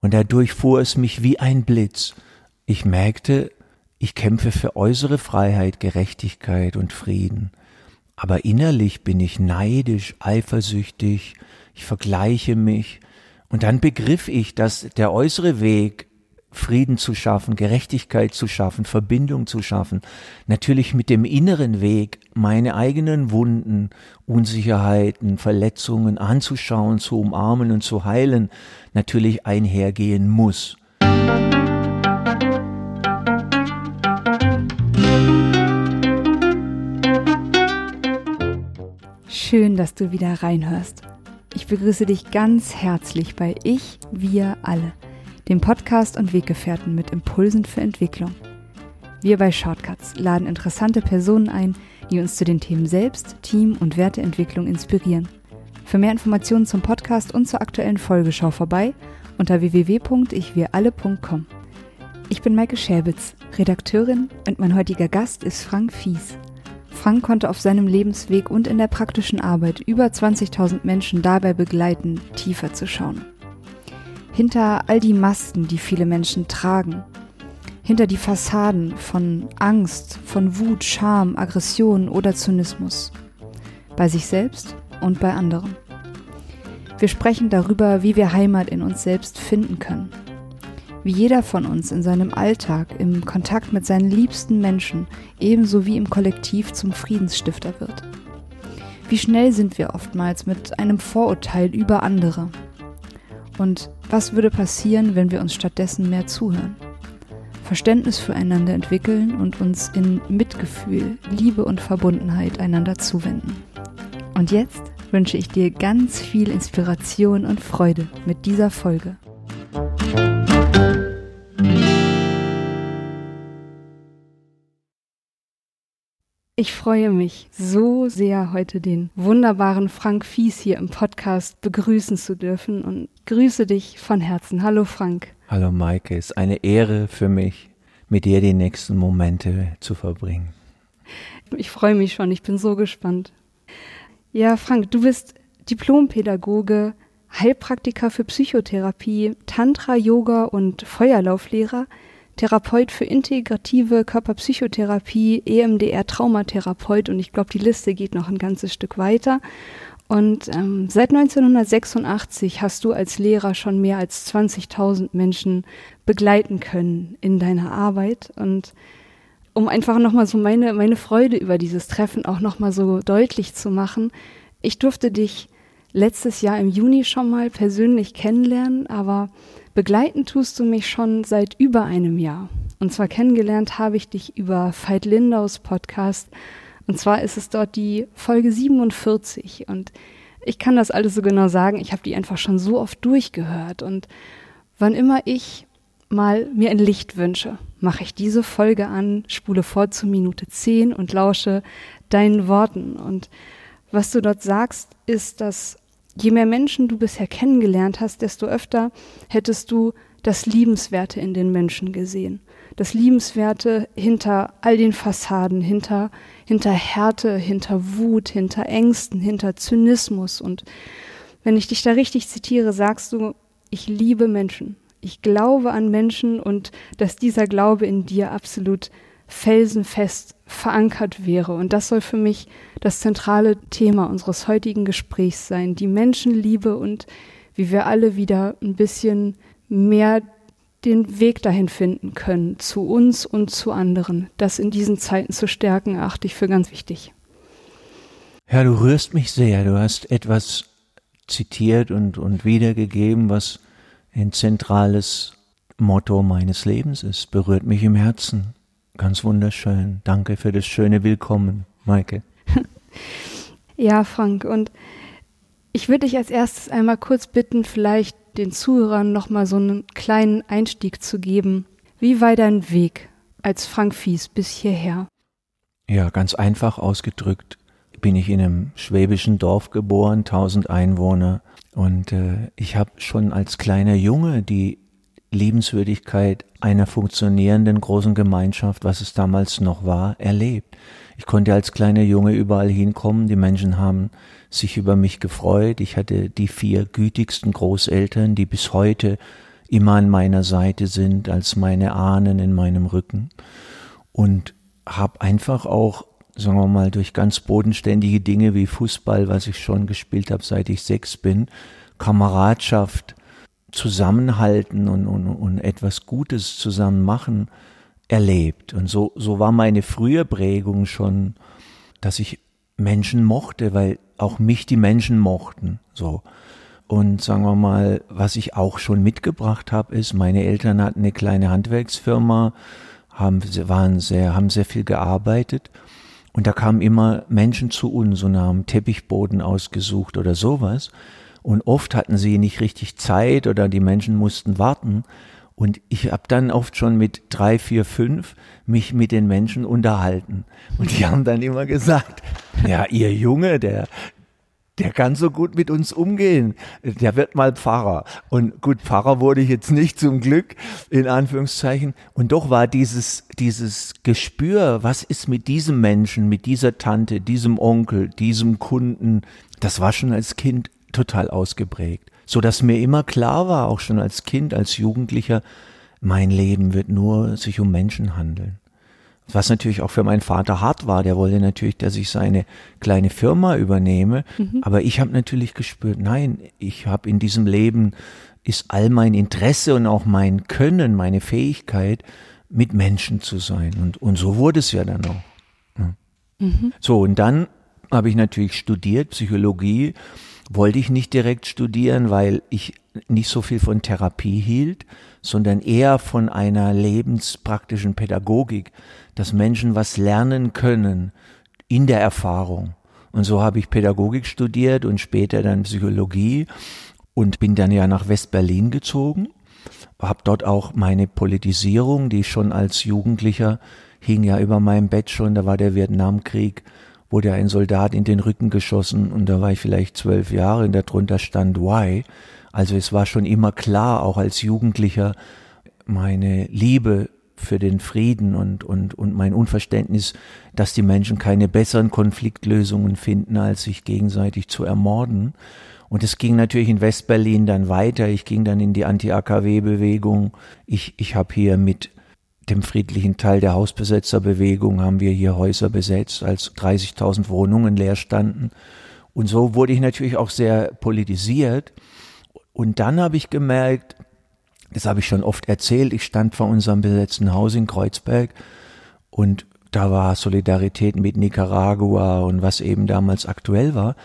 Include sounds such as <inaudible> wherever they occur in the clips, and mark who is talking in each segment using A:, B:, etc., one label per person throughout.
A: Und dadurch fuhr es mich wie ein Blitz. Ich merkte, ich kämpfe für äußere Freiheit, Gerechtigkeit und Frieden. Aber innerlich bin ich neidisch, eifersüchtig, ich vergleiche mich. Und dann begriff ich, dass der äußere Weg Frieden zu schaffen, Gerechtigkeit zu schaffen, Verbindung zu schaffen, natürlich mit dem inneren Weg meine eigenen Wunden, Unsicherheiten, Verletzungen anzuschauen, zu umarmen und zu heilen, natürlich einhergehen muss.
B: Schön, dass du wieder reinhörst. Ich begrüße dich ganz herzlich bei Ich, wir alle – dem Podcast und Weggefährten mit Impulsen für Entwicklung. Wir bei Shortcuts laden interessante Personen ein, die uns zu den Themen Selbst, Team und Werteentwicklung inspirieren. Für mehr Informationen zum Podcast und zur aktuellen Folge schau vorbei unter www.ichwiralle.com. Ich bin Maike Schäbitz, Redakteurin und mein heutiger Gast ist Frank Fies. Frank konnte auf seinem Lebensweg und in der praktischen Arbeit über 20.000 Menschen dabei begleiten, tiefer zu schauen hinter all die Masken, die viele Menschen tragen, hinter die Fassaden von Angst, von Wut, Scham, Aggression oder Zynismus, bei sich selbst und bei anderen. Wir sprechen darüber, wie wir Heimat in uns selbst finden können, wie jeder von uns in seinem Alltag im Kontakt mit seinen liebsten Menschen ebenso wie im Kollektiv zum Friedensstifter wird. Wie schnell sind wir oftmals mit einem Vorurteil über andere und was würde passieren, wenn wir uns stattdessen mehr zuhören? Verständnis füreinander entwickeln und uns in Mitgefühl, Liebe und Verbundenheit einander zuwenden. Und jetzt wünsche ich dir ganz viel Inspiration und Freude mit dieser Folge. Ich freue mich so sehr, heute den wunderbaren Frank Fies hier im Podcast begrüßen zu dürfen und grüße dich von Herzen. Hallo Frank.
A: Hallo Maike, es ist eine Ehre für mich, mit dir die nächsten Momente zu verbringen.
B: Ich freue mich schon, ich bin so gespannt. Ja, Frank, du bist Diplompädagoge, Heilpraktiker für Psychotherapie, Tantra, Yoga und Feuerlauflehrer. Therapeut für integrative Körperpsychotherapie, EMDR Traumatherapeut und ich glaube, die Liste geht noch ein ganzes Stück weiter. Und ähm, seit 1986 hast du als Lehrer schon mehr als 20.000 Menschen begleiten können in deiner Arbeit. Und um einfach nochmal so meine, meine Freude über dieses Treffen auch nochmal so deutlich zu machen, ich durfte dich letztes Jahr im Juni schon mal persönlich kennenlernen, aber Begleiten tust du mich schon seit über einem Jahr. Und zwar kennengelernt habe ich dich über Veit Lindaus Podcast. Und zwar ist es dort die Folge 47. Und ich kann das alles so genau sagen. Ich habe die einfach schon so oft durchgehört. Und wann immer ich mal mir ein Licht wünsche, mache ich diese Folge an, spule vor zu Minute 10 und lausche deinen Worten. Und was du dort sagst, ist, dass je mehr Menschen du bisher kennengelernt hast, desto öfter hättest du das Liebenswerte in den Menschen gesehen. Das Liebenswerte hinter all den Fassaden, hinter, hinter Härte, hinter Wut, hinter Ängsten, hinter Zynismus. Und wenn ich dich da richtig zitiere, sagst du, ich liebe Menschen. Ich glaube an Menschen und dass dieser Glaube in dir absolut felsenfest verankert wäre. Und das soll für mich das zentrale Thema unseres heutigen Gesprächs sein. Die Menschenliebe und wie wir alle wieder ein bisschen mehr den Weg dahin finden können, zu uns und zu anderen. Das in diesen Zeiten zu stärken, achte ich für ganz wichtig.
A: Ja, du rührst mich sehr. Du hast etwas zitiert und, und wiedergegeben, was ein zentrales Motto meines Lebens ist. Berührt mich im Herzen. Ganz wunderschön. Danke für das schöne Willkommen, Maike. <laughs>
B: ja, Frank, und ich würde dich als erstes einmal kurz bitten, vielleicht den Zuhörern nochmal so einen kleinen Einstieg zu geben. Wie war dein Weg als Frank Fies bis hierher?
A: Ja, ganz einfach ausgedrückt bin ich in einem schwäbischen Dorf geboren, 1000 Einwohner. Und äh, ich habe schon als kleiner Junge die Liebenswürdigkeit einer funktionierenden großen Gemeinschaft, was es damals noch war, erlebt. Ich konnte als kleiner Junge überall hinkommen, die Menschen haben sich über mich gefreut, ich hatte die vier gütigsten Großeltern, die bis heute immer an meiner Seite sind als meine Ahnen in meinem Rücken. Und habe einfach auch, sagen wir mal, durch ganz bodenständige Dinge wie Fußball, was ich schon gespielt habe, seit ich sechs bin, Kameradschaft, Zusammenhalten und, und, und etwas Gutes zusammen machen, erlebt. Und so, so war meine frühe Prägung schon, dass ich Menschen mochte, weil auch mich die Menschen mochten. So. Und sagen wir mal, was ich auch schon mitgebracht habe, ist, meine Eltern hatten eine kleine Handwerksfirma, haben, waren sehr, haben sehr viel gearbeitet. Und da kamen immer Menschen zu uns und haben Teppichboden ausgesucht oder sowas. Und oft hatten sie nicht richtig Zeit oder die Menschen mussten warten. Und ich habe dann oft schon mit drei, vier, fünf mich mit den Menschen unterhalten. Und die haben dann immer gesagt, <laughs> ja, ihr Junge, der, der kann so gut mit uns umgehen. Der wird mal Pfarrer. Und gut, Pfarrer wurde ich jetzt nicht zum Glück, in Anführungszeichen. Und doch war dieses, dieses Gespür, was ist mit diesem Menschen, mit dieser Tante, diesem Onkel, diesem Kunden, das war schon als Kind total ausgeprägt so dass mir immer klar war, auch schon als Kind, als Jugendlicher, mein Leben wird nur sich um Menschen handeln. Was natürlich auch für meinen Vater hart war, der wollte natürlich, dass ich seine kleine Firma übernehme, mhm. aber ich habe natürlich gespürt, nein, ich habe in diesem Leben ist all mein Interesse und auch mein Können, meine Fähigkeit, mit Menschen zu sein. Und, und so wurde es ja dann auch. Ja. Mhm. So, und dann habe ich natürlich studiert, Psychologie, wollte ich nicht direkt studieren, weil ich nicht so viel von Therapie hielt, sondern eher von einer lebenspraktischen Pädagogik, dass Menschen was lernen können in der Erfahrung. Und so habe ich Pädagogik studiert und später dann Psychologie und bin dann ja nach West-Berlin gezogen, habe dort auch meine Politisierung, die schon als Jugendlicher hing ja über meinem Bett schon, da war der Vietnamkrieg wurde ein Soldat in den Rücken geschossen und da war ich vielleicht zwölf Jahre und darunter stand Why. Also es war schon immer klar, auch als Jugendlicher, meine Liebe für den Frieden und, und, und mein Unverständnis, dass die Menschen keine besseren Konfliktlösungen finden, als sich gegenseitig zu ermorden. Und es ging natürlich in Westberlin dann weiter. Ich ging dann in die Anti-AKW-Bewegung. Ich, ich habe hier mit dem friedlichen Teil der Hausbesetzerbewegung haben wir hier Häuser besetzt, als 30.000 Wohnungen leer standen. Und so wurde ich natürlich auch sehr politisiert. Und dann habe ich gemerkt, das habe ich schon oft erzählt, ich stand vor unserem besetzten Haus in Kreuzberg und da war Solidarität mit Nicaragua und was eben damals aktuell war.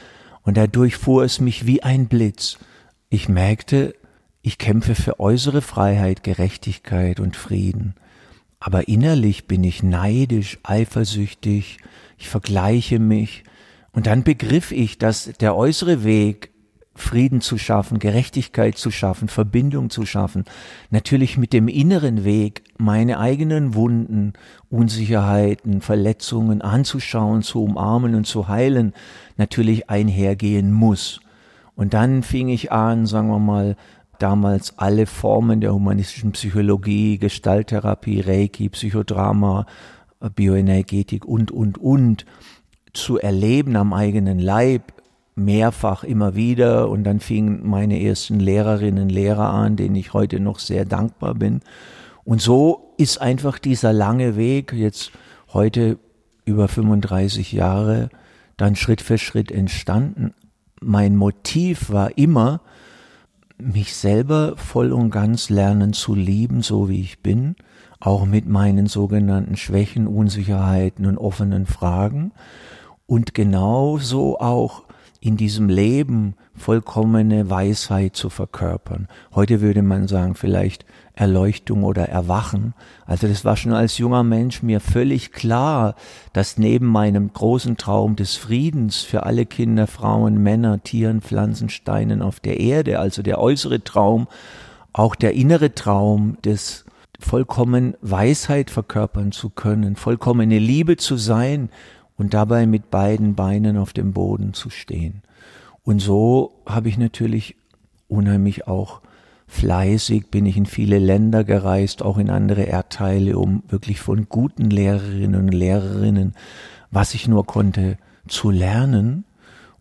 A: Und dadurch fuhr es mich wie ein Blitz. Ich merkte, ich kämpfe für äußere Freiheit, Gerechtigkeit und Frieden aber innerlich bin ich neidisch, eifersüchtig, ich vergleiche mich. Und dann begriff ich, dass der äußere Weg, Frieden zu schaffen, Gerechtigkeit zu schaffen, Verbindung zu schaffen, natürlich mit dem inneren Weg, meine eigenen Wunden, Unsicherheiten, Verletzungen anzuschauen, zu umarmen und zu heilen, natürlich einhergehen muss. Und dann fing ich an, sagen wir mal, damals alle Formen der humanistischen Psychologie, Gestalttherapie, Reiki, Psychodrama, Bioenergetik und, und, und zu erleben am eigenen Leib, mehrfach immer wieder. Und dann fingen meine ersten Lehrerinnen, Lehrer an, denen ich heute noch sehr dankbar bin. Und so ist einfach dieser lange Weg, jetzt heute über 35 Jahre, dann Schritt für Schritt entstanden. Mein Motiv war immer, mich selber voll und ganz lernen zu lieben, so wie ich bin, auch mit meinen sogenannten Schwächen, Unsicherheiten und offenen Fragen und genauso auch in diesem Leben vollkommene Weisheit zu verkörpern. Heute würde man sagen, vielleicht Erleuchtung oder Erwachen. Also das war schon als junger Mensch mir völlig klar, dass neben meinem großen Traum des Friedens für alle Kinder, Frauen, Männer, Tieren, Pflanzen, Steinen auf der Erde, also der äußere Traum, auch der innere Traum des vollkommen Weisheit verkörpern zu können, vollkommene Liebe zu sein und dabei mit beiden Beinen auf dem Boden zu stehen. Und so habe ich natürlich unheimlich auch fleißig, bin ich in viele Länder gereist, auch in andere Erdteile, um wirklich von guten Lehrerinnen und Lehrerinnen, was ich nur konnte, zu lernen.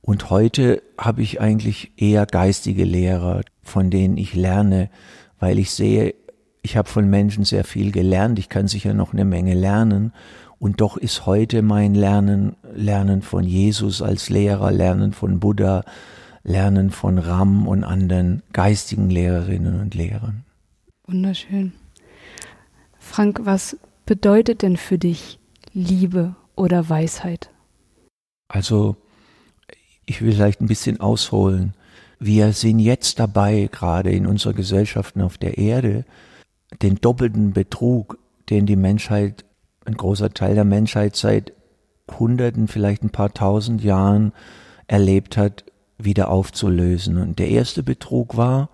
A: Und heute habe ich eigentlich eher geistige Lehrer, von denen ich lerne, weil ich sehe, ich habe von Menschen sehr viel gelernt, ich kann sicher noch eine Menge lernen und doch ist heute mein Lernen, Lernen von Jesus als Lehrer, Lernen von Buddha, Lernen von Ram und anderen geistigen Lehrerinnen und Lehrern.
B: Wunderschön. Frank, was bedeutet denn für dich Liebe oder Weisheit?
A: Also, ich will vielleicht ein bisschen ausholen. Wir sind jetzt dabei, gerade in unserer Gesellschaft auf der Erde, den doppelten Betrug, den die Menschheit, ein großer Teil der Menschheit seit Hunderten, vielleicht ein paar tausend Jahren erlebt hat, wieder aufzulösen. Und der erste Betrug war,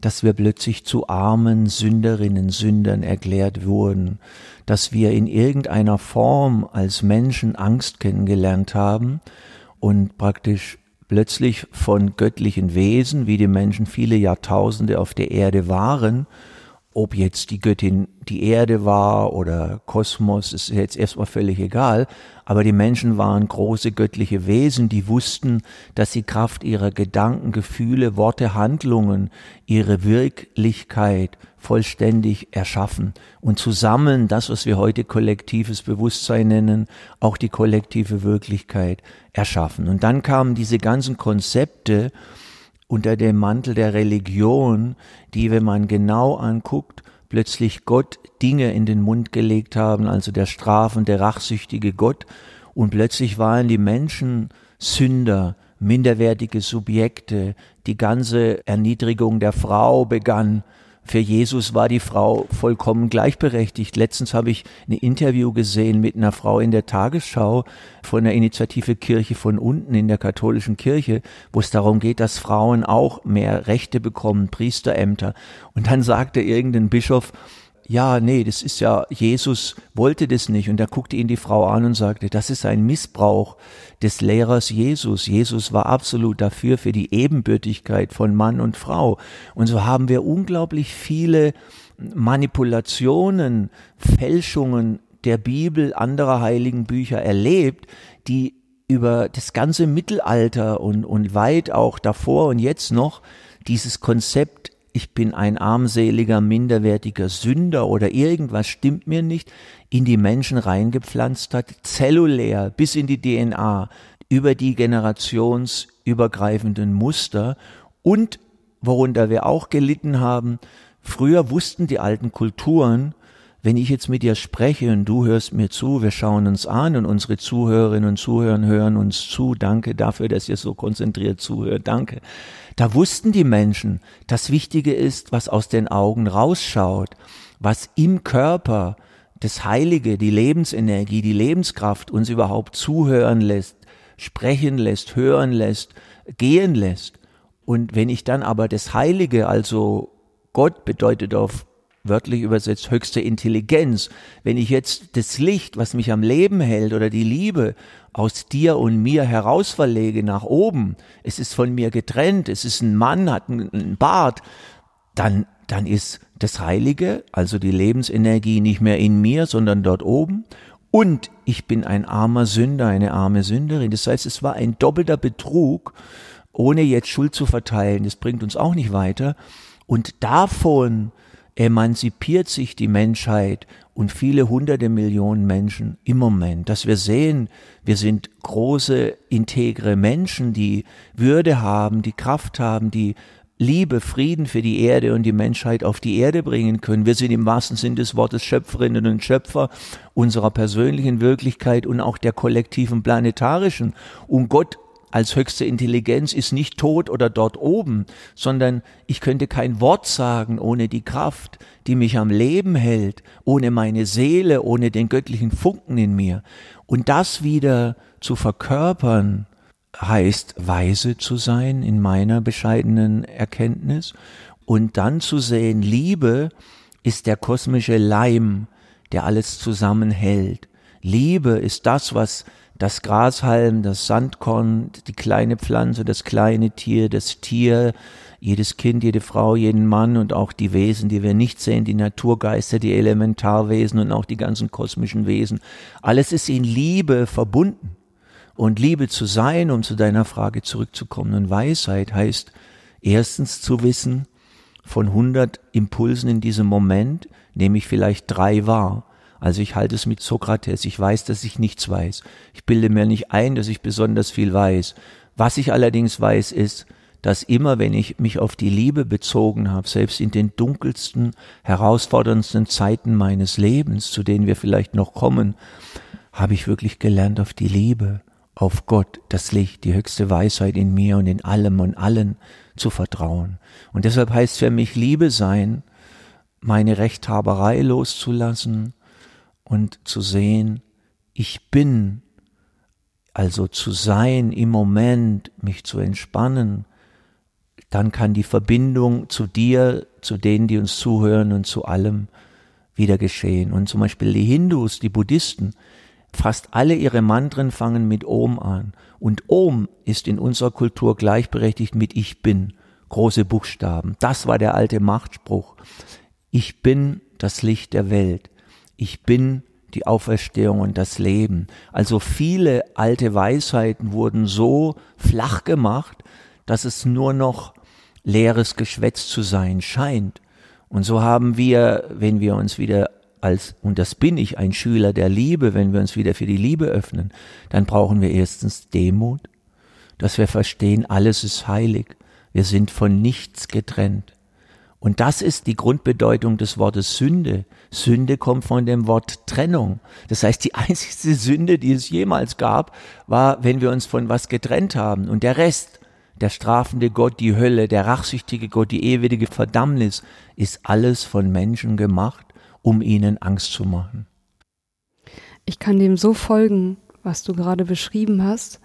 A: dass wir plötzlich zu armen Sünderinnen, Sündern erklärt wurden, dass wir in irgendeiner Form als Menschen Angst kennengelernt haben und praktisch plötzlich von göttlichen Wesen, wie die Menschen viele Jahrtausende auf der Erde waren, ob jetzt die Göttin die Erde war oder Kosmos, ist jetzt erstmal völlig egal, aber die Menschen waren große göttliche Wesen, die wussten, dass sie Kraft ihrer Gedanken, Gefühle, Worte, Handlungen, ihre Wirklichkeit vollständig erschaffen und zusammen das, was wir heute kollektives Bewusstsein nennen, auch die kollektive Wirklichkeit erschaffen. Und dann kamen diese ganzen Konzepte, unter dem Mantel der Religion, die, wenn man genau anguckt, plötzlich Gott Dinge in den Mund gelegt haben, also der strafende, rachsüchtige Gott, und plötzlich waren die Menschen Sünder, minderwertige Subjekte, die ganze Erniedrigung der Frau begann, für Jesus war die Frau vollkommen gleichberechtigt. Letztens habe ich ein Interview gesehen mit einer Frau in der Tagesschau von der Initiative Kirche von unten in der katholischen Kirche, wo es darum geht, dass Frauen auch mehr Rechte bekommen, Priesterämter. Und dann sagte irgendein Bischof, ja, nee, das ist ja, Jesus wollte das nicht. Und da guckte ihn die Frau an und sagte, das ist ein Missbrauch des Lehrers Jesus. Jesus war absolut dafür, für die Ebenbürtigkeit von Mann und Frau. Und so haben wir unglaublich viele Manipulationen, Fälschungen der Bibel, anderer heiligen Bücher erlebt, die über das ganze Mittelalter und, und weit auch davor und jetzt noch dieses Konzept ich bin ein armseliger, minderwertiger Sünder oder irgendwas stimmt mir nicht, in die Menschen reingepflanzt hat, zellulär bis in die DNA, über die generationsübergreifenden Muster und worunter wir auch gelitten haben, früher wussten die alten Kulturen, wenn ich jetzt mit dir spreche und du hörst mir zu, wir schauen uns an und unsere Zuhörerinnen und Zuhörer hören uns zu, danke dafür, dass ihr so konzentriert zuhört, danke. Da wussten die Menschen, das Wichtige ist, was aus den Augen rausschaut, was im Körper das Heilige, die Lebensenergie, die Lebenskraft uns überhaupt zuhören lässt, sprechen lässt, hören lässt, gehen lässt. Und wenn ich dann aber das Heilige, also Gott bedeutet auf wörtlich übersetzt höchste Intelligenz. Wenn ich jetzt das Licht, was mich am Leben hält oder die Liebe aus dir und mir herausverlege nach oben, es ist von mir getrennt, es ist ein Mann, hat einen Bart, dann, dann ist das Heilige, also die Lebensenergie nicht mehr in mir, sondern dort oben. Und ich bin ein armer Sünder, eine arme Sünderin. Das heißt, es war ein doppelter Betrug, ohne jetzt Schuld zu verteilen. Das bringt uns auch nicht weiter. Und davon emanzipiert sich die Menschheit und viele hunderte Millionen Menschen im Moment, dass wir sehen, wir sind große, integre Menschen, die Würde haben, die Kraft haben, die Liebe, Frieden für die Erde und die Menschheit auf die Erde bringen können. Wir sind im wahrsten Sinn des Wortes Schöpferinnen und Schöpfer unserer persönlichen Wirklichkeit und auch der kollektiven planetarischen. Und Gott als höchste Intelligenz ist nicht tot oder dort oben, sondern ich könnte kein Wort sagen ohne die Kraft, die mich am Leben hält, ohne meine Seele, ohne den göttlichen Funken in mir. Und das wieder zu verkörpern, heißt weise zu sein in meiner bescheidenen Erkenntnis und dann zu sehen, Liebe ist der kosmische Leim, der alles zusammenhält. Liebe ist das, was das Grashalm, das Sandkorn, die kleine Pflanze, das kleine Tier, das Tier, jedes Kind, jede Frau, jeden Mann und auch die Wesen, die wir nicht sehen, die Naturgeister, die Elementarwesen und auch die ganzen kosmischen Wesen. Alles ist in Liebe verbunden. Und Liebe zu sein, um zu deiner Frage zurückzukommen. Und Weisheit heißt erstens zu wissen, von 100 Impulsen in diesem Moment nehme ich vielleicht drei wahr. Also ich halte es mit Sokrates, ich weiß, dass ich nichts weiß. Ich bilde mir nicht ein, dass ich besonders viel weiß. Was ich allerdings weiß, ist, dass immer, wenn ich mich auf die Liebe bezogen habe, selbst in den dunkelsten, herausforderndsten Zeiten meines Lebens, zu denen wir vielleicht noch kommen, habe ich wirklich gelernt auf die Liebe, auf Gott, das Licht, die höchste Weisheit in mir und in allem und allen zu vertrauen. Und deshalb heißt für mich Liebe sein, meine Rechthaberei loszulassen und zu sehen, ich bin, also zu sein im Moment, mich zu entspannen, dann kann die Verbindung zu dir, zu denen, die uns zuhören und zu allem wieder geschehen. Und zum Beispiel die Hindus, die Buddhisten, fast alle ihre Mantren fangen mit Om an. Und Om ist in unserer Kultur gleichberechtigt mit Ich bin. Große Buchstaben. Das war der alte Machtspruch. Ich bin das Licht der Welt. Ich bin die Auferstehung und das Leben. Also viele alte Weisheiten wurden so flach gemacht, dass es nur noch leeres Geschwätz zu sein scheint. Und so haben wir, wenn wir uns wieder als, und das bin ich, ein Schüler der Liebe, wenn wir uns wieder für die Liebe öffnen, dann brauchen wir erstens Demut, dass wir verstehen, alles ist heilig. Wir sind von nichts getrennt. Und das ist die Grundbedeutung des Wortes Sünde. Sünde kommt von dem Wort Trennung. Das heißt, die <laughs> einzigste Sünde, die es jemals gab, war, wenn wir uns von was getrennt haben. Und der Rest, der strafende Gott, die Hölle, der rachsüchtige Gott, die ewige Verdammnis, ist alles von Menschen gemacht, um ihnen Angst zu machen.
B: Ich kann dem so folgen, was du gerade beschrieben hast,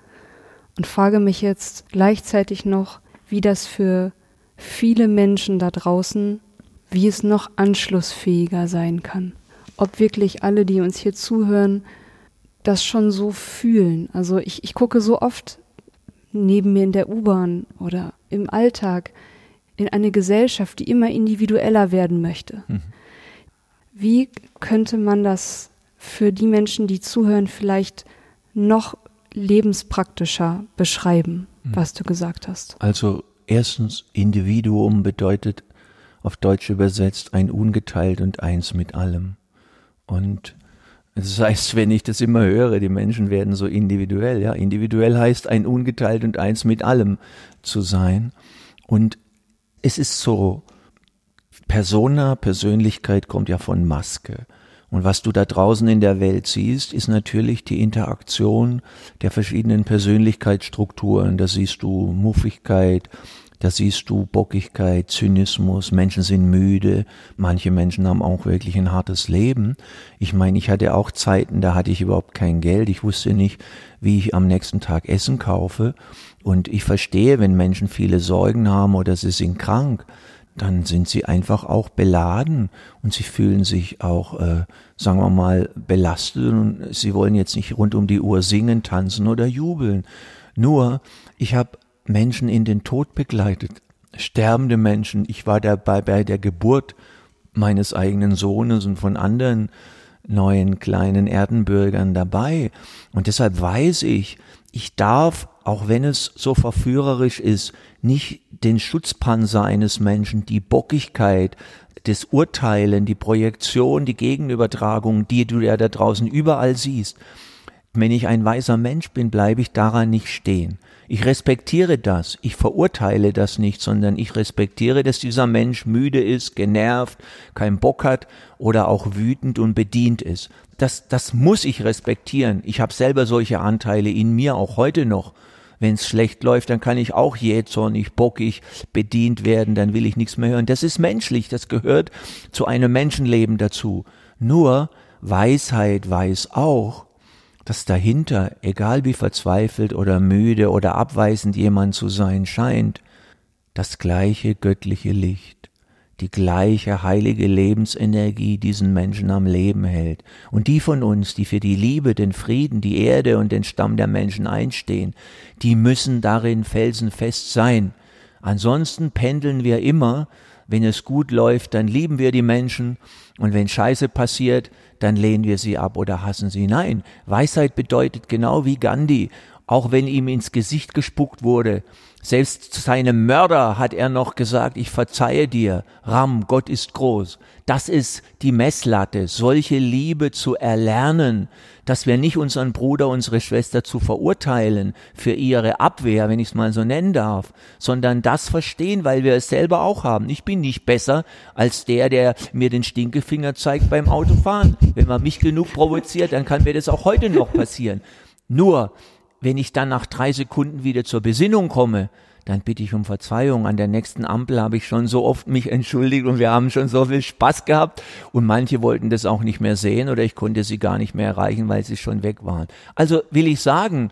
B: und frage mich jetzt gleichzeitig noch, wie das für viele Menschen da draußen, wie es noch anschlussfähiger sein kann. Ob wirklich alle, die uns hier zuhören, das schon so fühlen. Also ich, ich gucke so oft neben mir in der U-Bahn oder im Alltag in eine Gesellschaft, die immer individueller werden möchte. Mhm. Wie könnte man das für die Menschen, die zuhören, vielleicht noch lebenspraktischer beschreiben, mhm. was du gesagt hast?
A: Also erstens, Individuum bedeutet auf Deutsch übersetzt ein ungeteilt und eins mit allem. Und das heißt, wenn ich das immer höre, die Menschen werden so individuell, ja. Individuell heißt ein ungeteilt und eins mit allem zu sein. Und es ist so, Persona, Persönlichkeit kommt ja von Maske. Und was du da draußen in der Welt siehst, ist natürlich die Interaktion der verschiedenen Persönlichkeitsstrukturen. Da siehst du Muffigkeit, da siehst du Bockigkeit, Zynismus, Menschen sind müde, manche Menschen haben auch wirklich ein hartes Leben. Ich meine, ich hatte auch Zeiten, da hatte ich überhaupt kein Geld, ich wusste nicht, wie ich am nächsten Tag Essen kaufe. Und ich verstehe, wenn Menschen viele Sorgen haben oder sie sind krank, dann sind sie einfach auch beladen und sie fühlen sich auch, äh, sagen wir mal, belastet und sie wollen jetzt nicht rund um die Uhr singen, tanzen oder jubeln. Nur, ich habe Menschen in den Tod begleitet, sterbende Menschen. Ich war dabei bei der Geburt meines eigenen Sohnes und von anderen neuen kleinen Erdenbürgern dabei. Und deshalb weiß ich, ich darf, auch wenn es so verführerisch ist, nicht den Schutzpanzer eines Menschen, die Bockigkeit, das Urteilen, die Projektion, die Gegenübertragung, die du ja da draußen überall siehst. Wenn ich ein weiser Mensch bin, bleibe ich daran nicht stehen. Ich respektiere das, ich verurteile das nicht, sondern ich respektiere, dass dieser Mensch müde ist, genervt, keinen Bock hat oder auch wütend und bedient ist. Das, das muss ich respektieren. Ich habe selber solche Anteile in mir auch heute noch. Wenn es schlecht läuft, dann kann ich auch jähzornig, bockig bedient werden, dann will ich nichts mehr hören. Das ist menschlich, das gehört zu einem Menschenleben dazu. Nur Weisheit weiß auch, dass dahinter, egal wie verzweifelt oder müde oder abweisend jemand zu sein scheint, das gleiche göttliche Licht, die gleiche heilige Lebensenergie diesen Menschen am Leben hält. Und die von uns, die für die Liebe, den Frieden, die Erde und den Stamm der Menschen einstehen, die müssen darin felsenfest sein. Ansonsten pendeln wir immer, wenn es gut läuft, dann lieben wir die Menschen, und wenn Scheiße passiert, dann lehnen wir sie ab oder hassen sie. Nein, Weisheit bedeutet genau wie Gandhi auch wenn ihm ins Gesicht gespuckt wurde. Selbst seinem Mörder hat er noch gesagt, ich verzeihe dir. Ram, Gott ist groß. Das ist die Messlatte, solche Liebe zu erlernen, dass wir nicht unseren Bruder, unsere Schwester zu verurteilen für ihre Abwehr, wenn ich es mal so nennen darf, sondern das verstehen, weil wir es selber auch haben. Ich bin nicht besser als der, der mir den Stinkefinger zeigt beim Autofahren. Wenn man mich genug provoziert, dann kann mir das auch heute noch passieren. Nur, wenn ich dann nach drei Sekunden wieder zur Besinnung komme, dann bitte ich um Verzeihung. An der nächsten Ampel habe ich schon so oft mich entschuldigt und wir haben schon so viel Spaß gehabt und manche wollten das auch nicht mehr sehen oder ich konnte sie gar nicht mehr erreichen, weil sie schon weg waren. Also will ich sagen,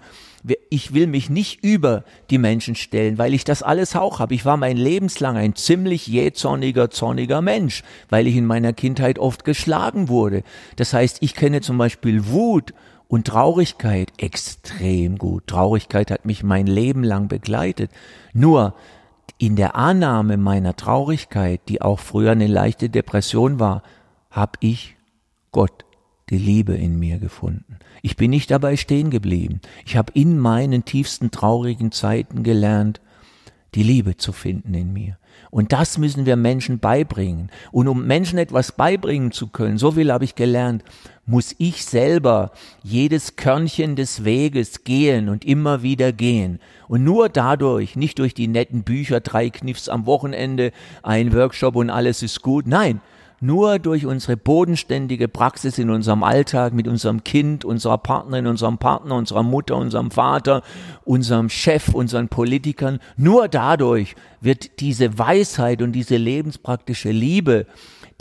A: ich will mich nicht über die Menschen stellen, weil ich das alles auch habe. Ich war mein Lebenslang ein ziemlich jähzorniger, zorniger Mensch, weil ich in meiner Kindheit oft geschlagen wurde. Das heißt, ich kenne zum Beispiel Wut und Traurigkeit extrem gut. Traurigkeit hat mich mein Leben lang begleitet. Nur in der Annahme meiner Traurigkeit, die auch früher eine leichte Depression war, habe ich Gott, die Liebe in mir gefunden. Ich bin nicht dabei stehen geblieben. Ich habe in meinen tiefsten traurigen Zeiten gelernt, die Liebe zu finden in mir. Und das müssen wir Menschen beibringen. Und um Menschen etwas beibringen zu können, so viel habe ich gelernt, muss ich selber jedes Körnchen des Weges gehen und immer wieder gehen. Und nur dadurch, nicht durch die netten Bücher, drei Kniffs am Wochenende, ein Workshop und alles ist gut. Nein, nur durch unsere bodenständige Praxis in unserem Alltag mit unserem Kind, unserer Partnerin, unserem Partner, unserer Mutter, unserem Vater, unserem Chef, unseren Politikern, nur dadurch wird diese Weisheit und diese lebenspraktische Liebe,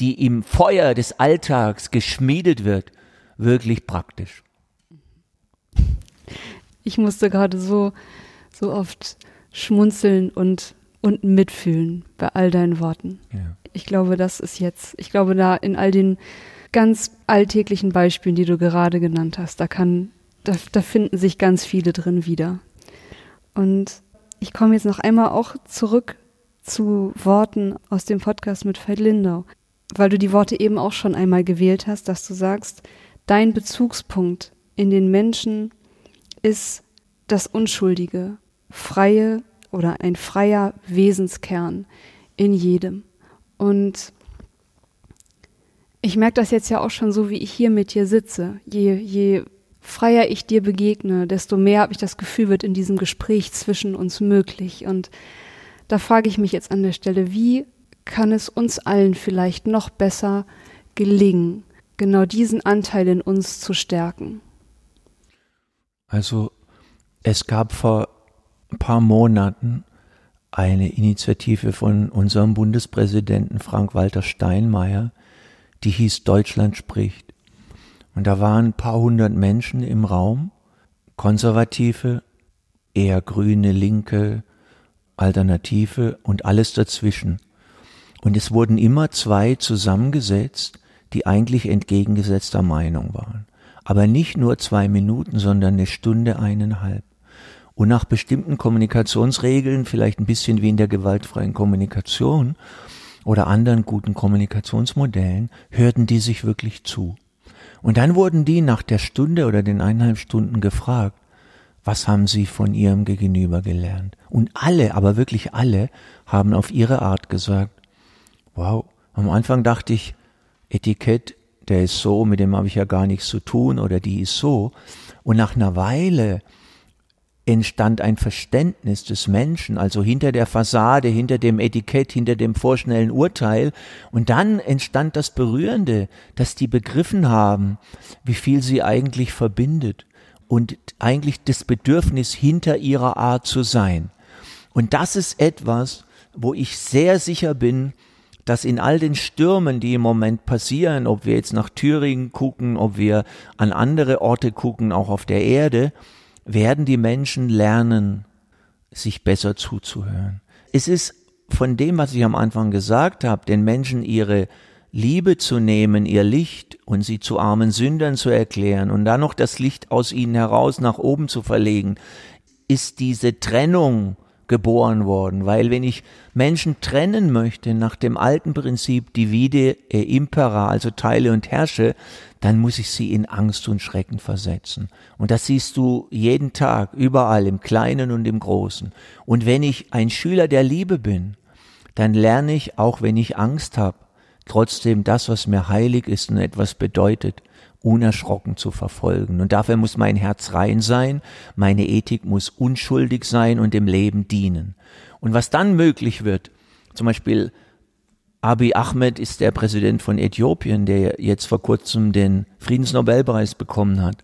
A: die im Feuer des Alltags geschmiedet wird, wirklich praktisch.
B: Ich musste gerade so, so oft schmunzeln und, und mitfühlen bei all deinen Worten. Ja ich glaube, das ist jetzt, ich glaube, da in all den ganz alltäglichen Beispielen, die du gerade genannt hast, da kann, da, da finden sich ganz viele drin wieder. Und ich komme jetzt noch einmal auch zurück zu Worten aus dem Podcast mit Veit Lindau, weil du die Worte eben auch schon einmal gewählt hast, dass du sagst, dein Bezugspunkt in den Menschen ist das Unschuldige, freie oder ein freier Wesenskern in jedem. Und ich merke das jetzt ja auch schon so, wie ich hier mit dir sitze. Je, je freier ich dir begegne, desto mehr habe ich das Gefühl, wird in diesem Gespräch zwischen uns möglich. Und da frage ich mich jetzt an der Stelle, wie kann es uns allen vielleicht noch besser gelingen, genau diesen Anteil in uns zu stärken?
A: Also es gab vor ein paar Monaten eine Initiative von unserem Bundespräsidenten Frank-Walter Steinmeier, die hieß Deutschland spricht. Und da waren ein paar hundert Menschen im Raum, Konservative, eher Grüne, Linke, Alternative und alles dazwischen. Und es wurden immer zwei zusammengesetzt, die eigentlich entgegengesetzter Meinung waren. Aber nicht nur zwei Minuten, sondern eine Stunde, eineinhalb und nach bestimmten Kommunikationsregeln, vielleicht ein bisschen wie in der gewaltfreien Kommunikation oder anderen guten Kommunikationsmodellen, hörten die sich wirklich zu. Und dann wurden die nach der Stunde oder den eineinhalb Stunden gefragt, was haben sie von ihrem Gegenüber gelernt? Und alle, aber wirklich alle, haben auf ihre Art gesagt, wow, am Anfang dachte ich, Etikett, der ist so, mit dem habe ich ja gar nichts zu tun oder die ist so. Und nach einer Weile entstand ein Verständnis des Menschen, also hinter der Fassade, hinter dem Etikett, hinter dem vorschnellen Urteil. Und dann entstand das Berührende, dass die begriffen haben, wie viel sie eigentlich verbindet und eigentlich das Bedürfnis hinter ihrer Art zu sein. Und das ist etwas, wo ich sehr sicher bin, dass in all den Stürmen, die im Moment passieren, ob wir jetzt nach Thüringen gucken, ob wir an andere Orte gucken, auch auf der Erde, werden die Menschen lernen, sich besser zuzuhören. Es ist von dem, was ich am Anfang gesagt habe, den Menschen ihre Liebe zu nehmen, ihr Licht und sie zu armen Sündern zu erklären und dann noch das Licht aus ihnen heraus nach oben zu verlegen, ist diese Trennung geboren worden, weil wenn ich Menschen trennen möchte nach dem alten Prinzip divide e impera, also teile und herrsche, dann muss ich sie in Angst und Schrecken versetzen. Und das siehst du jeden Tag, überall, im Kleinen und im Großen. Und wenn ich ein Schüler der Liebe bin, dann lerne ich, auch wenn ich Angst habe, trotzdem das, was mir heilig ist und etwas bedeutet, unerschrocken zu verfolgen. Und dafür muss mein Herz rein sein, meine Ethik muss unschuldig sein und dem Leben dienen. Und was dann möglich wird, zum Beispiel Abiy Ahmed ist der Präsident von Äthiopien, der jetzt vor kurzem den Friedensnobelpreis bekommen hat.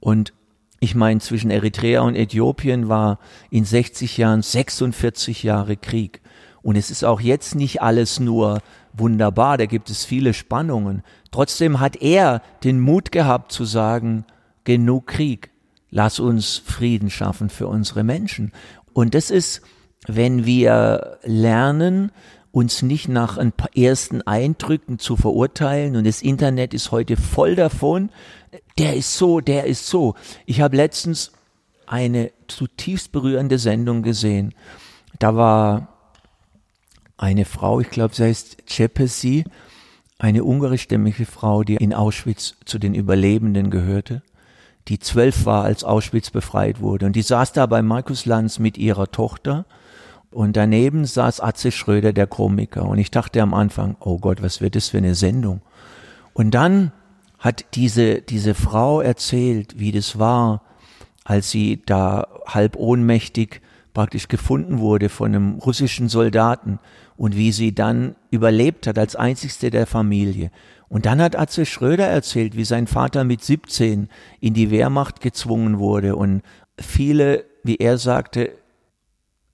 A: Und ich meine, zwischen Eritrea und Äthiopien war in 60 Jahren 46 Jahre Krieg. Und es ist auch jetzt nicht alles nur wunderbar, da gibt es viele Spannungen. Trotzdem hat er den Mut gehabt zu sagen, genug Krieg, lass uns Frieden schaffen für unsere Menschen. Und das ist, wenn wir lernen, uns nicht nach ein paar ersten Eindrücken zu verurteilen und das Internet ist heute voll davon, der ist so, der ist so. Ich habe letztens eine zutiefst berührende Sendung gesehen. Da war eine Frau, ich glaube, sie heißt Cepesi, eine ungarischstämmige Frau, die in Auschwitz zu den Überlebenden gehörte, die zwölf war, als Auschwitz befreit wurde. Und die saß da bei Markus Lanz mit ihrer Tochter und daneben saß Atze Schröder, der Komiker. Und ich dachte am Anfang, oh Gott, was wird das für eine Sendung? Und dann hat diese, diese Frau erzählt, wie das war, als sie da halb ohnmächtig praktisch gefunden wurde von einem russischen Soldaten und wie sie dann überlebt hat als einzigste der Familie. Und dann hat Atze Schröder erzählt, wie sein Vater mit 17 in die Wehrmacht gezwungen wurde und viele, wie er sagte,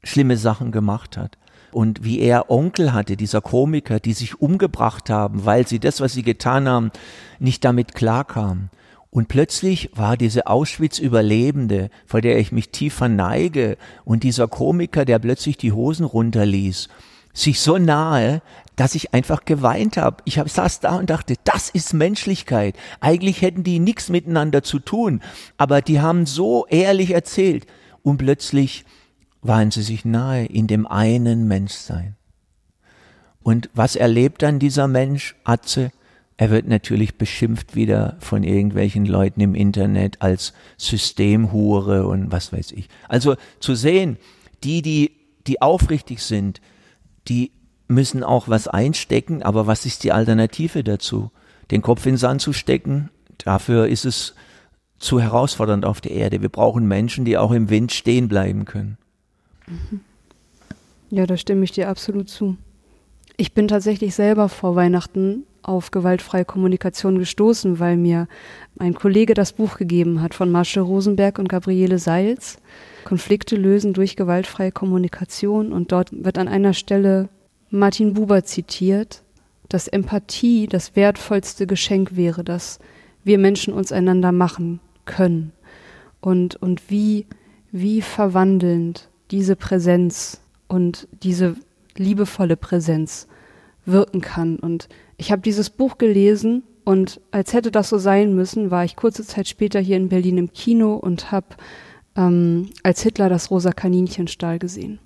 A: schlimme Sachen gemacht hat. Und wie er Onkel hatte, dieser Komiker, die sich umgebracht haben, weil sie das, was sie getan haben, nicht damit klarkamen. Und plötzlich war diese Auschwitz-Überlebende, vor der ich mich tief verneige, und dieser Komiker, der plötzlich die Hosen runterließ, sich so nahe, dass ich einfach geweint habe. Ich hab, saß da und dachte, das ist Menschlichkeit. Eigentlich hätten die nichts miteinander zu tun, aber die haben so ehrlich erzählt. Und plötzlich waren sie sich nahe in dem einen Menschsein. Und was erlebt dann dieser Mensch, Atze? Er wird natürlich beschimpft wieder von irgendwelchen Leuten im Internet als Systemhure und was weiß ich. Also zu sehen, die, die, die aufrichtig sind, die müssen auch was einstecken, aber was ist die Alternative dazu? Den Kopf in den Sand zu stecken, dafür ist es zu herausfordernd auf der Erde. Wir brauchen Menschen, die auch im Wind stehen bleiben können.
B: Ja, da stimme ich dir absolut zu. Ich bin tatsächlich selber vor Weihnachten auf gewaltfreie Kommunikation gestoßen, weil mir ein Kollege das Buch gegeben hat von Masche Rosenberg und Gabriele Seils. Konflikte lösen durch gewaltfreie Kommunikation. Und dort wird an einer Stelle Martin Buber zitiert, dass Empathie das wertvollste Geschenk wäre, das wir Menschen uns einander machen können. Und, und wie, wie verwandelnd diese Präsenz und diese liebevolle Präsenz wirken kann. Und ich habe dieses Buch gelesen und als hätte das so sein müssen, war ich kurze Zeit später hier in Berlin im Kino und habe ähm, als Hitler das rosa Kaninchenstahl gesehen.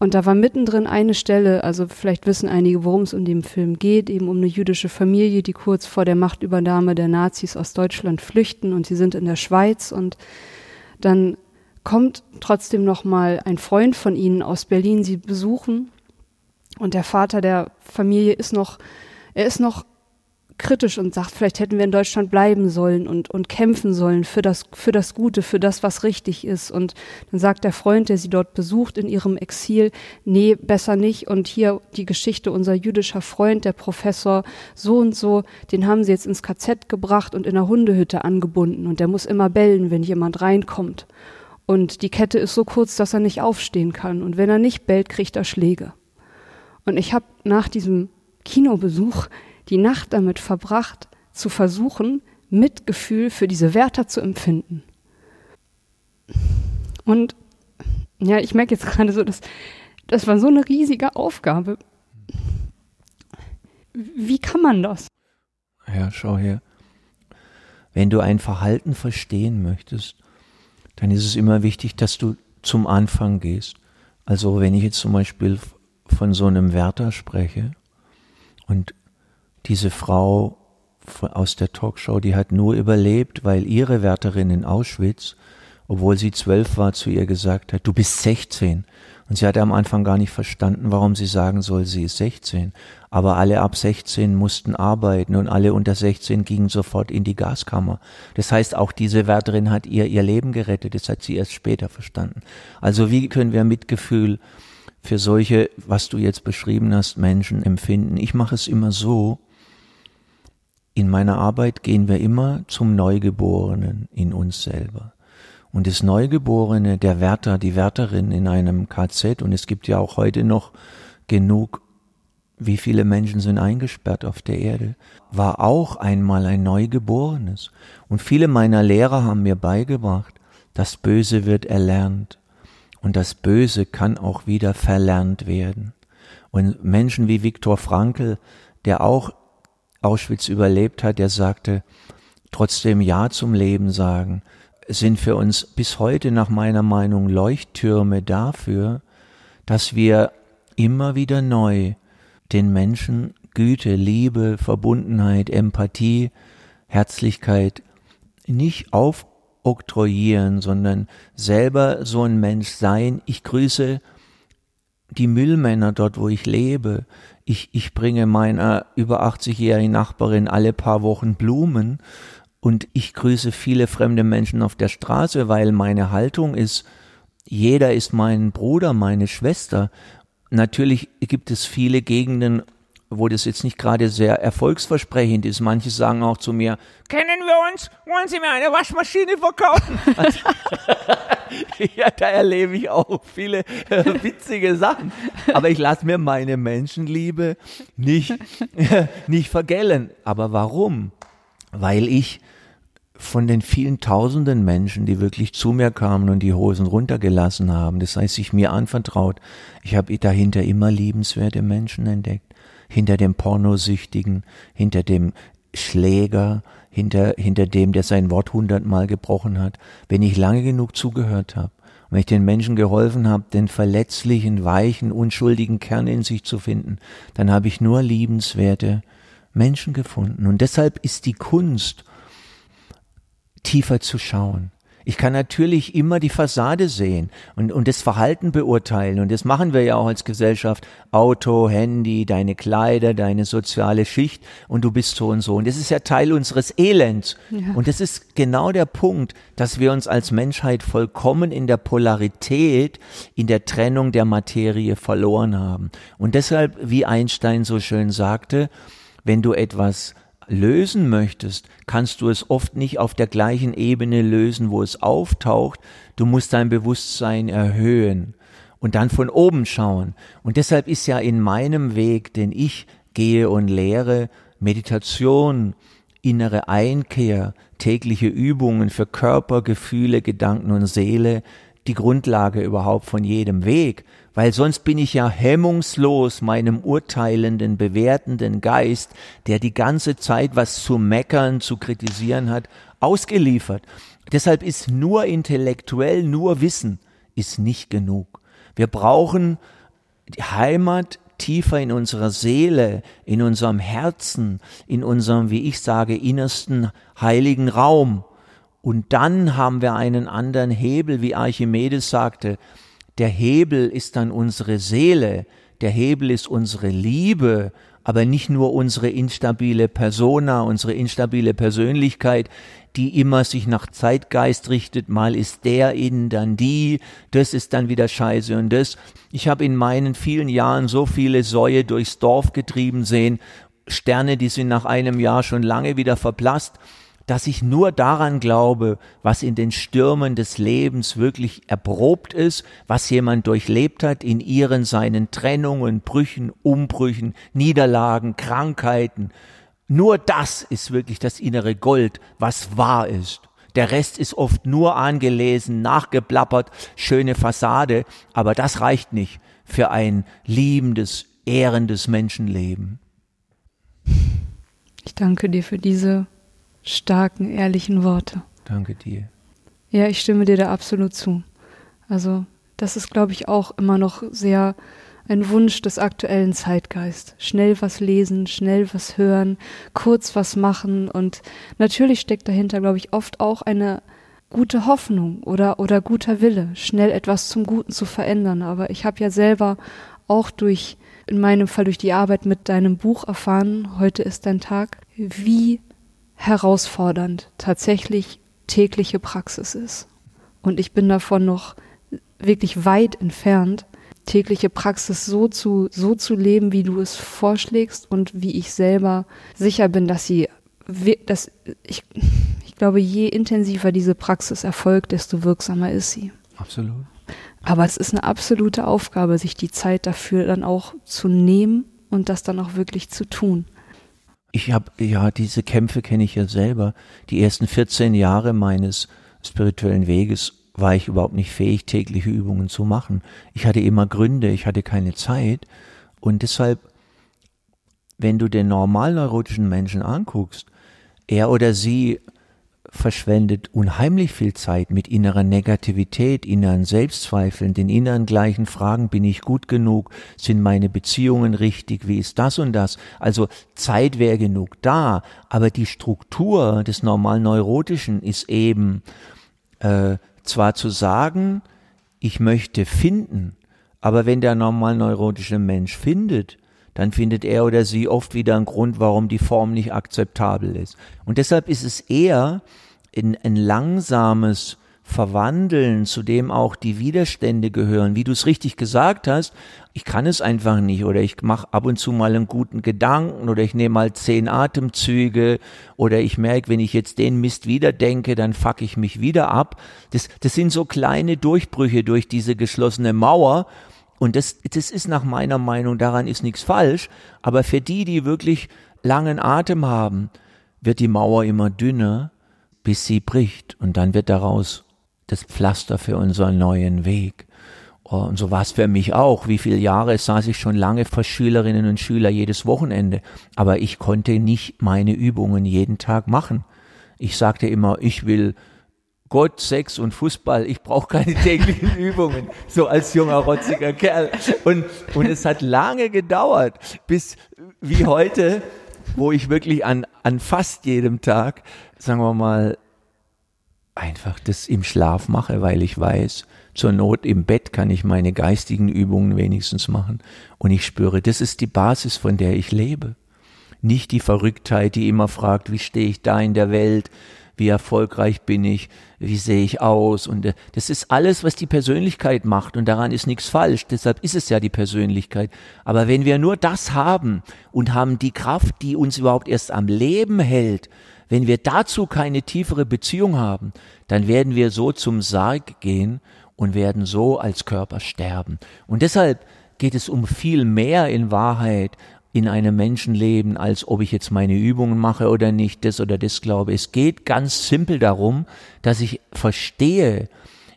B: Und da war mittendrin eine Stelle, also vielleicht wissen einige, worum es in dem Film geht, eben um eine jüdische Familie, die kurz vor der Machtübernahme der Nazis aus Deutschland flüchten und sie sind in der Schweiz und dann kommt trotzdem noch mal ein Freund von ihnen aus Berlin sie besuchen und der Vater der Familie ist noch er ist noch kritisch und sagt, vielleicht hätten wir in Deutschland bleiben sollen und, und kämpfen sollen für das, für das Gute, für das, was richtig ist. Und dann sagt der Freund, der sie dort besucht in ihrem Exil, nee, besser nicht. Und hier die Geschichte, unser jüdischer Freund, der Professor so und so, den haben sie jetzt ins KZ gebracht und in der Hundehütte angebunden. Und der muss immer bellen, wenn jemand reinkommt. Und die Kette ist so kurz, dass er nicht aufstehen kann. Und wenn er nicht bellt, kriegt er Schläge. Und ich habe nach diesem Kinobesuch die Nacht damit verbracht, zu versuchen, Mitgefühl für diese Wärter zu empfinden. Und ja, ich merke jetzt gerade so, dass das war so eine riesige Aufgabe. Wie kann man das?
A: Ja, schau her. Wenn du ein Verhalten verstehen möchtest, dann ist es immer wichtig, dass du zum Anfang gehst. Also wenn ich jetzt zum Beispiel von so einem Wärter spreche und diese Frau aus der Talkshow, die hat nur überlebt, weil ihre Wärterin in Auschwitz, obwohl sie zwölf war, zu ihr gesagt hat, du bist 16. Und sie hatte am Anfang gar nicht verstanden, warum sie sagen soll, sie ist 16. Aber alle ab 16 mussten arbeiten und alle unter 16 gingen sofort in die Gaskammer. Das heißt, auch diese Wärterin hat ihr ihr Leben gerettet. Das hat sie erst später verstanden. Also wie können wir Mitgefühl für solche, was du jetzt beschrieben hast, Menschen empfinden? Ich mache es immer so. In meiner Arbeit gehen wir immer zum Neugeborenen in uns selber. Und das Neugeborene, der Wärter, die Wärterin in einem KZ, und es gibt ja auch heute noch genug, wie viele Menschen sind eingesperrt auf der Erde, war auch einmal ein Neugeborenes. Und viele meiner Lehrer haben mir beigebracht, das Böse wird erlernt. Und das Böse kann auch wieder verlernt werden. Und Menschen wie Viktor Frankl, der auch Auschwitz überlebt hat, der sagte, trotzdem Ja zum Leben sagen, sind für uns bis heute nach meiner Meinung Leuchttürme dafür, dass wir immer wieder neu den Menschen Güte, Liebe, Verbundenheit, Empathie, Herzlichkeit nicht aufoktroyieren, sondern selber so ein Mensch sein. Ich grüße die Müllmänner dort, wo ich lebe. Ich, ich bringe meiner über 80-jährigen Nachbarin alle paar Wochen Blumen und ich grüße viele fremde Menschen auf der Straße, weil meine Haltung ist, jeder ist mein Bruder, meine Schwester. Natürlich gibt es viele Gegenden, wo das jetzt nicht gerade sehr erfolgsversprechend ist. Manche sagen auch zu mir, kennen wir uns? Wollen Sie mir eine Waschmaschine verkaufen? <laughs> Ja, da erlebe ich auch viele äh, witzige Sachen. Aber ich lasse mir meine Menschenliebe nicht, <laughs> nicht vergällen. Aber warum? Weil ich von den vielen tausenden Menschen, die wirklich zu mir kamen und die Hosen runtergelassen haben, das heißt sich mir anvertraut, ich habe dahinter immer liebenswerte Menschen entdeckt, hinter dem Pornosüchtigen, hinter dem Schläger, hinter, hinter dem, der sein Wort hundertmal gebrochen hat, wenn ich lange genug zugehört habe, wenn ich den Menschen geholfen habe, den verletzlichen, weichen, unschuldigen Kern in sich zu finden, dann habe ich nur liebenswerte Menschen gefunden. Und deshalb ist die Kunst tiefer zu schauen. Ich kann natürlich immer die Fassade sehen und, und das Verhalten beurteilen. Und das machen wir ja auch als Gesellschaft. Auto, Handy, deine Kleider, deine soziale Schicht und du bist so und so. Und das ist ja Teil unseres Elends. Ja. Und das ist genau der Punkt, dass wir uns als Menschheit vollkommen in der Polarität, in der Trennung der Materie verloren haben. Und deshalb, wie Einstein so schön sagte, wenn du etwas lösen möchtest, kannst du es oft nicht auf der gleichen Ebene lösen, wo es auftaucht. Du musst dein Bewusstsein erhöhen und dann von oben schauen. Und deshalb ist ja in meinem Weg, den ich gehe und lehre, Meditation, innere Einkehr, tägliche Übungen für Körper, Gefühle, Gedanken und Seele die Grundlage überhaupt von jedem Weg, weil sonst bin ich ja hemmungslos meinem urteilenden, bewertenden Geist, der die ganze Zeit was zu meckern, zu kritisieren hat, ausgeliefert. Deshalb ist nur intellektuell, nur Wissen ist nicht genug. Wir brauchen die Heimat tiefer in unserer Seele, in unserem Herzen, in unserem, wie ich sage, innersten heiligen Raum. Und dann haben wir einen anderen Hebel, wie Archimedes sagte, der Hebel ist dann unsere Seele, der Hebel ist unsere Liebe, aber nicht nur unsere instabile Persona, unsere instabile Persönlichkeit, die immer sich nach Zeitgeist richtet, mal ist der in, dann die, das ist dann wieder scheiße und das. Ich habe in meinen vielen Jahren so viele Säue durchs Dorf getrieben sehen, Sterne, die sind nach einem Jahr schon lange wieder verblasst dass ich nur daran glaube, was in den Stürmen des Lebens wirklich erprobt ist, was jemand durchlebt hat in ihren seinen Trennungen, Brüchen, Umbrüchen, Niederlagen, Krankheiten. Nur das ist wirklich das innere Gold, was wahr ist. Der Rest ist oft nur angelesen, nachgeplappert, schöne Fassade, aber das reicht nicht für ein liebendes, ehrendes Menschenleben.
B: Ich danke dir für diese starken, ehrlichen Worte.
A: Danke dir.
B: Ja, ich stimme dir da absolut zu. Also Das ist, glaube ich, auch immer noch sehr ein Wunsch des aktuellen Zeitgeist. Schnell was lesen, schnell was hören, kurz was machen und natürlich steckt dahinter, glaube ich, oft auch eine gute Hoffnung oder, oder guter Wille, schnell etwas zum Guten zu verändern. Aber ich habe ja selber auch durch, in meinem Fall durch die Arbeit mit deinem Buch erfahren, heute ist dein Tag, wie herausfordernd tatsächlich tägliche Praxis ist. Und ich bin davon noch wirklich weit entfernt, tägliche Praxis so zu, so zu leben, wie du es vorschlägst und wie ich selber sicher bin, dass sie, dass ich, ich glaube, je intensiver diese Praxis erfolgt, desto wirksamer ist sie.
A: Absolut.
B: Aber es ist eine absolute Aufgabe, sich die Zeit dafür dann auch zu nehmen und das dann auch wirklich zu tun.
A: Ich habe, ja, diese Kämpfe kenne ich ja selber. Die ersten 14 Jahre meines spirituellen Weges war ich überhaupt nicht fähig, tägliche Übungen zu machen. Ich hatte immer Gründe, ich hatte keine Zeit. Und deshalb, wenn du den normalneurotischen Menschen anguckst, er oder sie verschwendet unheimlich viel Zeit mit innerer Negativität, inneren Selbstzweifeln, den inneren gleichen Fragen, bin ich gut genug, sind meine Beziehungen richtig, wie ist das und das? Also Zeit wäre genug da, aber die Struktur des normal Neurotischen ist eben äh, zwar zu sagen, ich möchte finden, aber wenn der normal neurotische Mensch findet, dann findet er oder sie oft wieder einen Grund, warum die Form nicht akzeptabel ist. Und deshalb ist es eher ein, ein langsames verwandeln, zu dem auch die Widerstände gehören, wie du es richtig gesagt hast, ich kann es einfach nicht oder ich mache ab und zu mal einen guten Gedanken oder ich nehme mal zehn Atemzüge oder ich merke, wenn ich jetzt den Mist wieder denke, dann fuck ich mich wieder ab. Das, das sind so kleine Durchbrüche durch diese geschlossene Mauer und das, das ist nach meiner Meinung, daran ist nichts falsch, aber für die, die wirklich langen Atem haben, wird die Mauer immer dünner, bis sie bricht und dann wird daraus das Pflaster für unseren neuen Weg. Oh, und so war es für mich auch. Wie viele Jahre saß ich schon lange vor Schülerinnen und Schüler jedes Wochenende. Aber ich konnte nicht meine Übungen jeden Tag machen. Ich sagte immer, ich will Gott, Sex und Fußball. Ich brauche keine <laughs> täglichen Übungen. So als junger, rotziger Kerl. Und, und es hat lange gedauert, bis wie heute, wo ich wirklich an, an fast jedem Tag, sagen wir mal, einfach das im Schlaf mache, weil ich weiß, zur Not im Bett kann ich meine geistigen Übungen wenigstens machen. Und ich spüre, das ist die Basis, von der ich lebe. Nicht die Verrücktheit, die immer fragt, wie stehe ich da in der Welt, wie erfolgreich bin ich, wie sehe ich aus. Und äh, das ist alles, was die Persönlichkeit macht. Und daran ist nichts falsch. Deshalb ist es ja die Persönlichkeit. Aber wenn wir nur das haben und haben die Kraft, die uns überhaupt erst am Leben hält, wenn wir dazu keine tiefere Beziehung haben, dann werden wir so zum Sarg gehen und werden so als Körper sterben. Und deshalb geht es um viel mehr in Wahrheit in einem Menschenleben, als ob ich jetzt meine Übungen mache oder nicht, das oder das glaube. Es geht ganz simpel darum, dass ich verstehe,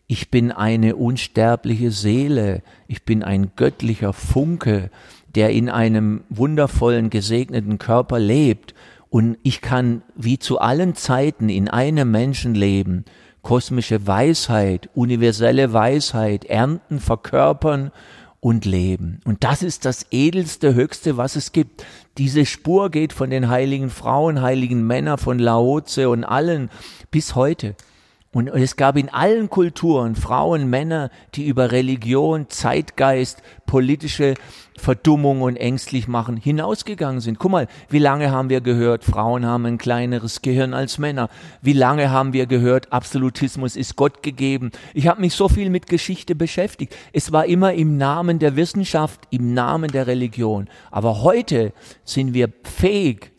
A: ich bin eine unsterbliche Seele, ich bin ein göttlicher Funke, der in einem wundervollen, gesegneten Körper lebt und ich kann wie zu allen Zeiten in einem Menschen leben, kosmische Weisheit, universelle Weisheit ernten, verkörpern und leben. Und das ist das edelste, höchste, was es gibt. Diese Spur geht von den heiligen Frauen, heiligen Männern, von Laoze und allen bis heute. Und es gab in allen Kulturen Frauen, Männer, die über Religion, Zeitgeist, politische Verdummung und ängstlich machen hinausgegangen sind. Guck mal, wie lange haben wir gehört, Frauen haben ein kleineres Gehirn als Männer. Wie lange haben wir gehört, Absolutismus ist Gott gegeben. Ich habe mich so viel mit Geschichte beschäftigt. Es war immer im Namen der Wissenschaft, im Namen der Religion. Aber heute sind wir fähig,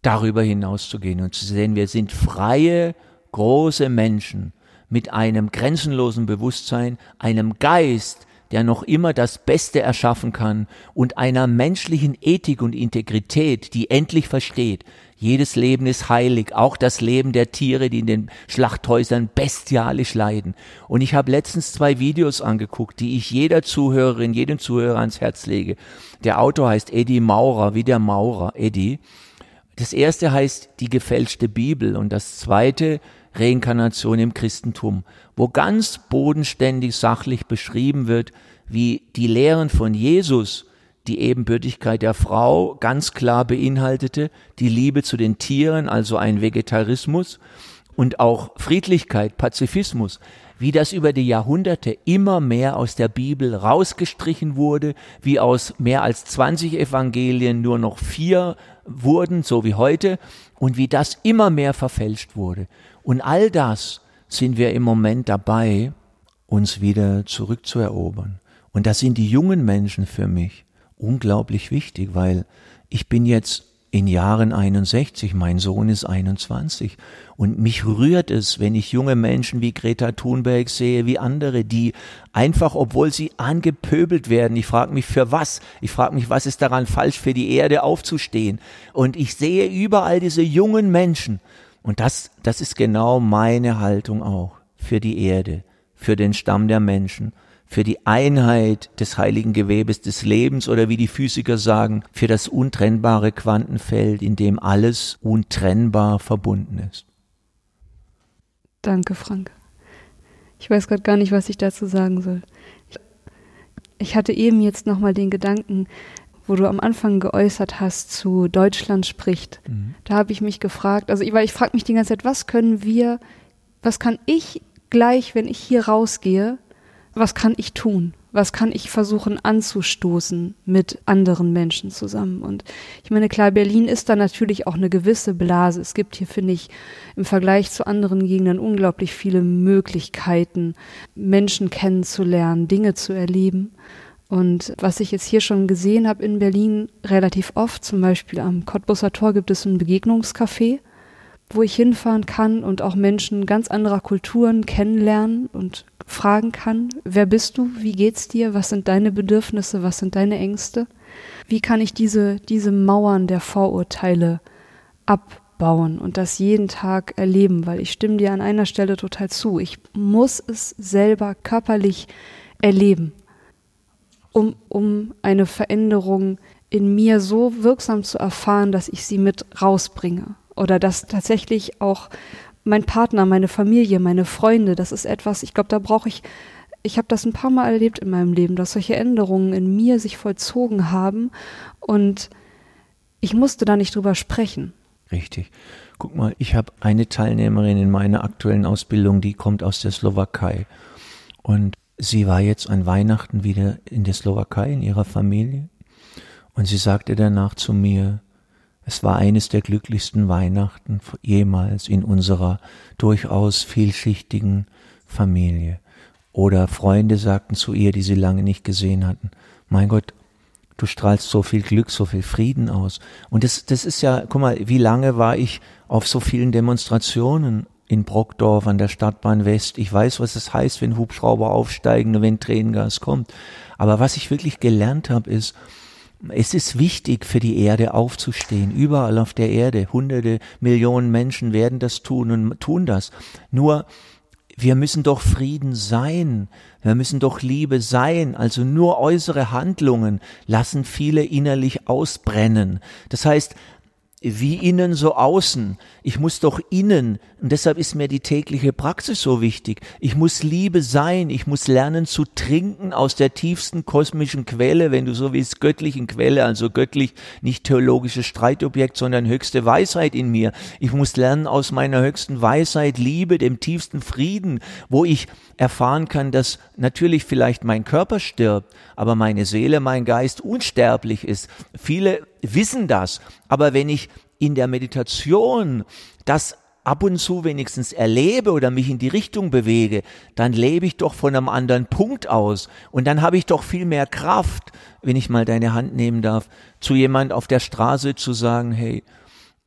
A: darüber hinauszugehen und zu sehen, wir sind freie, große Menschen mit einem grenzenlosen Bewusstsein, einem Geist, der noch immer das Beste erschaffen kann und einer menschlichen Ethik und Integrität, die endlich versteht, jedes Leben ist heilig, auch das Leben der Tiere, die in den Schlachthäusern bestialisch leiden. Und ich habe letztens zwei Videos angeguckt, die ich jeder Zuhörerin, jedem Zuhörer ans Herz lege. Der Autor heißt Eddie Maurer, wie der Maurer, Eddie Das erste heißt die gefälschte Bibel und das zweite Reinkarnation im Christentum, wo ganz bodenständig sachlich beschrieben wird, wie die Lehren von Jesus die Ebenbürtigkeit der Frau ganz klar beinhaltete, die Liebe zu den Tieren, also ein Vegetarismus und auch Friedlichkeit, Pazifismus, wie das über die Jahrhunderte immer mehr aus der Bibel rausgestrichen wurde, wie aus mehr als 20 Evangelien nur noch vier wurden, so wie heute, und wie das immer mehr verfälscht wurde. Und all das sind wir im Moment dabei, uns wieder zurückzuerobern. Und das sind die jungen Menschen für mich unglaublich wichtig, weil ich bin jetzt in Jahren 61, mein Sohn ist 21 und mich rührt es, wenn ich junge Menschen wie Greta Thunberg sehe, wie andere, die einfach, obwohl sie angepöbelt werden, ich frage mich für was, ich frage mich, was ist daran falsch, für die Erde aufzustehen? Und ich sehe überall diese jungen Menschen und das, das ist genau meine Haltung auch für die Erde, für den Stamm der Menschen für die Einheit des heiligen Gewebes des Lebens oder wie die Physiker sagen, für das untrennbare Quantenfeld, in dem alles untrennbar verbunden ist.
B: Danke, Frank. Ich weiß gerade gar nicht, was ich dazu sagen soll. Ich hatte eben jetzt nochmal den Gedanken, wo du am Anfang geäußert hast zu Deutschland spricht. Mhm. Da habe ich mich gefragt, also weil ich frage mich die ganze Zeit, was können wir, was kann ich gleich, wenn ich hier rausgehe, was kann ich tun? Was kann ich versuchen anzustoßen mit anderen Menschen zusammen? Und ich meine, klar, Berlin ist da natürlich auch eine gewisse Blase. Es gibt hier, finde ich, im Vergleich zu anderen Gegenden unglaublich viele Möglichkeiten, Menschen kennenzulernen, Dinge zu erleben. Und was ich jetzt hier schon gesehen habe in Berlin relativ oft, zum Beispiel am Cottbusser Tor gibt es ein Begegnungscafé, wo ich hinfahren kann und auch Menschen ganz anderer Kulturen kennenlernen und fragen kann, wer bist du, wie geht's dir, was sind deine Bedürfnisse, was sind deine Ängste? Wie kann ich diese, diese Mauern der Vorurteile abbauen und das jeden Tag erleben, weil ich stimme dir an einer Stelle total zu. Ich muss es selber körperlich erleben, um, um eine Veränderung in mir so wirksam zu erfahren, dass ich sie mit rausbringe oder dass tatsächlich auch mein Partner, meine Familie, meine Freunde, das ist etwas, ich glaube, da brauche ich, ich habe das ein paar Mal erlebt in meinem Leben, dass solche Änderungen in mir sich vollzogen haben und ich musste da nicht drüber sprechen.
A: Richtig. Guck mal, ich habe eine Teilnehmerin in meiner aktuellen Ausbildung, die kommt aus der Slowakei. Und sie war jetzt an Weihnachten wieder in der Slowakei, in ihrer Familie. Und sie sagte danach zu mir, es war eines der glücklichsten Weihnachten jemals in unserer durchaus vielschichtigen Familie. Oder Freunde sagten zu ihr, die sie lange nicht gesehen hatten, mein Gott, du strahlst so viel Glück, so viel Frieden aus. Und das, das ist ja, guck mal, wie lange war ich auf so vielen Demonstrationen in Brockdorf an der Stadtbahn West. Ich weiß, was es heißt, wenn Hubschrauber aufsteigen und wenn Tränengas kommt. Aber was ich wirklich gelernt habe, ist, es ist wichtig für die Erde aufzustehen, überall auf der Erde. Hunderte Millionen Menschen werden das tun und tun das. Nur wir müssen doch Frieden sein, wir müssen doch Liebe sein, also nur äußere Handlungen lassen viele innerlich ausbrennen. Das heißt, wie innen so außen. Ich muss doch innen, und deshalb ist mir die tägliche Praxis so wichtig. Ich muss Liebe sein, ich muss lernen zu trinken aus der tiefsten kosmischen Quelle, wenn du so willst, göttlichen Quelle, also göttlich, nicht theologisches Streitobjekt, sondern höchste Weisheit in mir. Ich muss lernen aus meiner höchsten Weisheit, Liebe, dem tiefsten Frieden, wo ich erfahren kann, dass natürlich vielleicht mein Körper stirbt, aber meine Seele, mein Geist unsterblich ist. Viele wissen das, aber wenn ich in der Meditation das ab und zu wenigstens erlebe oder mich in die Richtung bewege, dann lebe ich doch von einem anderen Punkt aus. Und dann habe ich doch viel mehr Kraft, wenn ich mal deine Hand nehmen darf, zu jemand auf der Straße zu sagen, hey,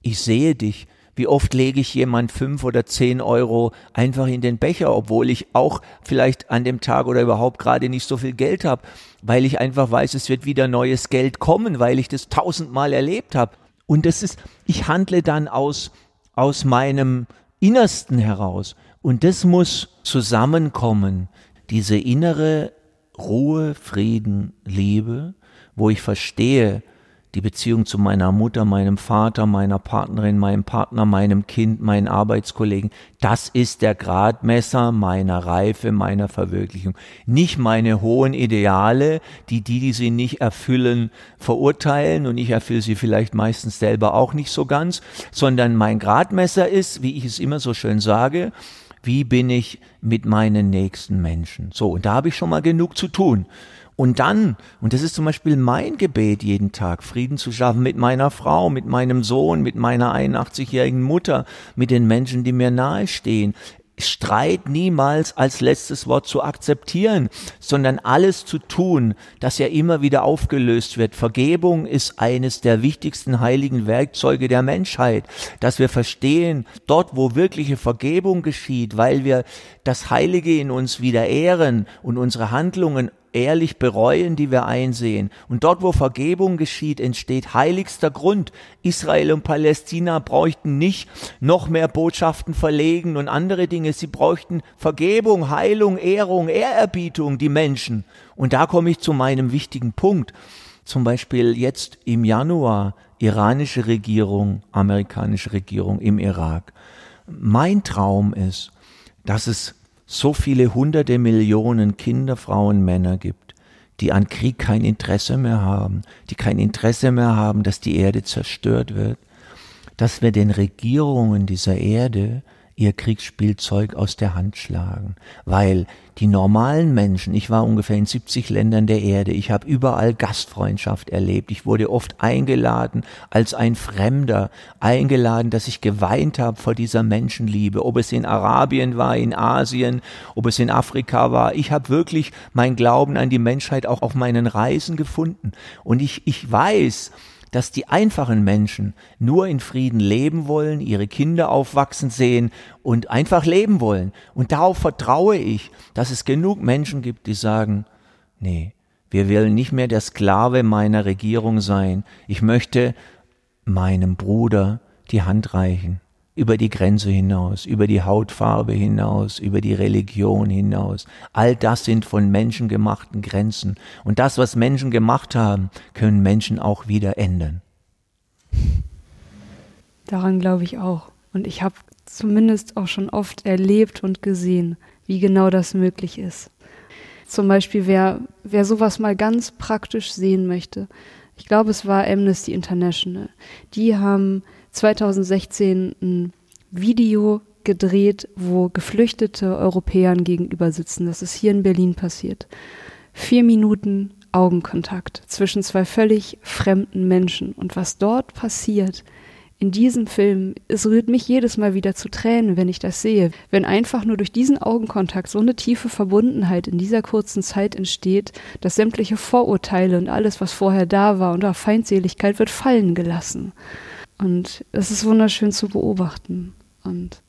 A: ich sehe dich, wie oft lege ich jemand fünf oder zehn Euro einfach in den Becher, obwohl ich auch vielleicht an dem Tag oder überhaupt gerade nicht so viel Geld habe, weil ich einfach weiß, es wird wieder neues Geld kommen, weil ich das tausendmal erlebt habe. Und das ist, ich handle dann aus, aus meinem Innersten heraus. Und das muss zusammenkommen, diese innere Ruhe, Frieden, Liebe, wo ich verstehe, die Beziehung zu meiner Mutter, meinem Vater, meiner Partnerin, meinem Partner, meinem Kind, meinen Arbeitskollegen, das ist der Gradmesser meiner Reife, meiner Verwirklichung. Nicht meine hohen Ideale, die die, die sie nicht erfüllen, verurteilen und ich erfülle sie vielleicht meistens selber auch nicht so ganz, sondern mein Gradmesser ist, wie ich es immer so schön sage, wie bin ich mit meinen nächsten Menschen? So, und da habe ich schon mal genug zu tun. Und dann, und das ist zum Beispiel mein Gebet jeden Tag, Frieden zu schaffen mit meiner Frau, mit meinem Sohn, mit meiner 81-jährigen Mutter, mit den Menschen, die mir nahestehen. Streit niemals als letztes Wort zu akzeptieren, sondern alles zu tun, dass er immer wieder aufgelöst wird. Vergebung ist eines der wichtigsten heiligen Werkzeuge der Menschheit, dass wir verstehen, dort wo wirkliche Vergebung geschieht, weil wir das Heilige in uns wieder ehren und unsere Handlungen ehrlich bereuen, die wir einsehen. Und dort, wo Vergebung geschieht, entsteht heiligster Grund. Israel und Palästina bräuchten nicht noch mehr Botschaften verlegen und andere Dinge. Sie bräuchten Vergebung, Heilung, Ehrung, Ehrerbietung, die Menschen. Und da komme ich zu meinem wichtigen Punkt. Zum Beispiel jetzt im Januar iranische Regierung, amerikanische Regierung im Irak. Mein Traum ist, dass es so viele hunderte Millionen Kinder, Frauen, Männer gibt, die an Krieg kein Interesse mehr haben, die kein Interesse mehr haben, dass die Erde zerstört wird, dass wir den Regierungen dieser Erde ihr Kriegsspielzeug aus der Hand schlagen, weil die normalen Menschen, ich war ungefähr in 70 Ländern der Erde, ich habe überall Gastfreundschaft erlebt, ich wurde oft eingeladen als ein Fremder, eingeladen, dass ich geweint habe vor dieser Menschenliebe, ob es in Arabien war, in Asien, ob es in Afrika war, ich habe wirklich mein Glauben an die Menschheit auch auf meinen Reisen gefunden. Und ich, ich weiß, dass die einfachen Menschen nur in Frieden leben wollen, ihre Kinder aufwachsen sehen und einfach leben wollen. Und darauf vertraue ich, dass es genug Menschen gibt, die sagen, nee, wir wollen nicht mehr der Sklave meiner Regierung sein. Ich möchte meinem Bruder die Hand reichen über die Grenze hinaus, über die Hautfarbe hinaus, über die Religion hinaus. All das sind von Menschen gemachten Grenzen. Und das, was Menschen gemacht haben, können Menschen auch wieder ändern.
B: Daran glaube ich auch. Und ich habe zumindest auch schon oft erlebt und gesehen, wie genau das möglich ist. Zum Beispiel, wer, wer sowas mal ganz praktisch sehen möchte. Ich glaube, es war Amnesty International. Die haben 2016 ein Video gedreht, wo Geflüchtete Europäern gegenüber sitzen. Das ist hier in Berlin passiert. Vier Minuten Augenkontakt zwischen zwei völlig fremden Menschen. Und was dort passiert in diesem Film, es rührt mich jedes Mal wieder zu Tränen, wenn ich das sehe. Wenn einfach nur durch diesen Augenkontakt so eine tiefe Verbundenheit in dieser kurzen Zeit entsteht, dass sämtliche Vorurteile und alles, was vorher da war und auch Feindseligkeit wird fallen gelassen. Und es ist wunderschön zu beobachten. Und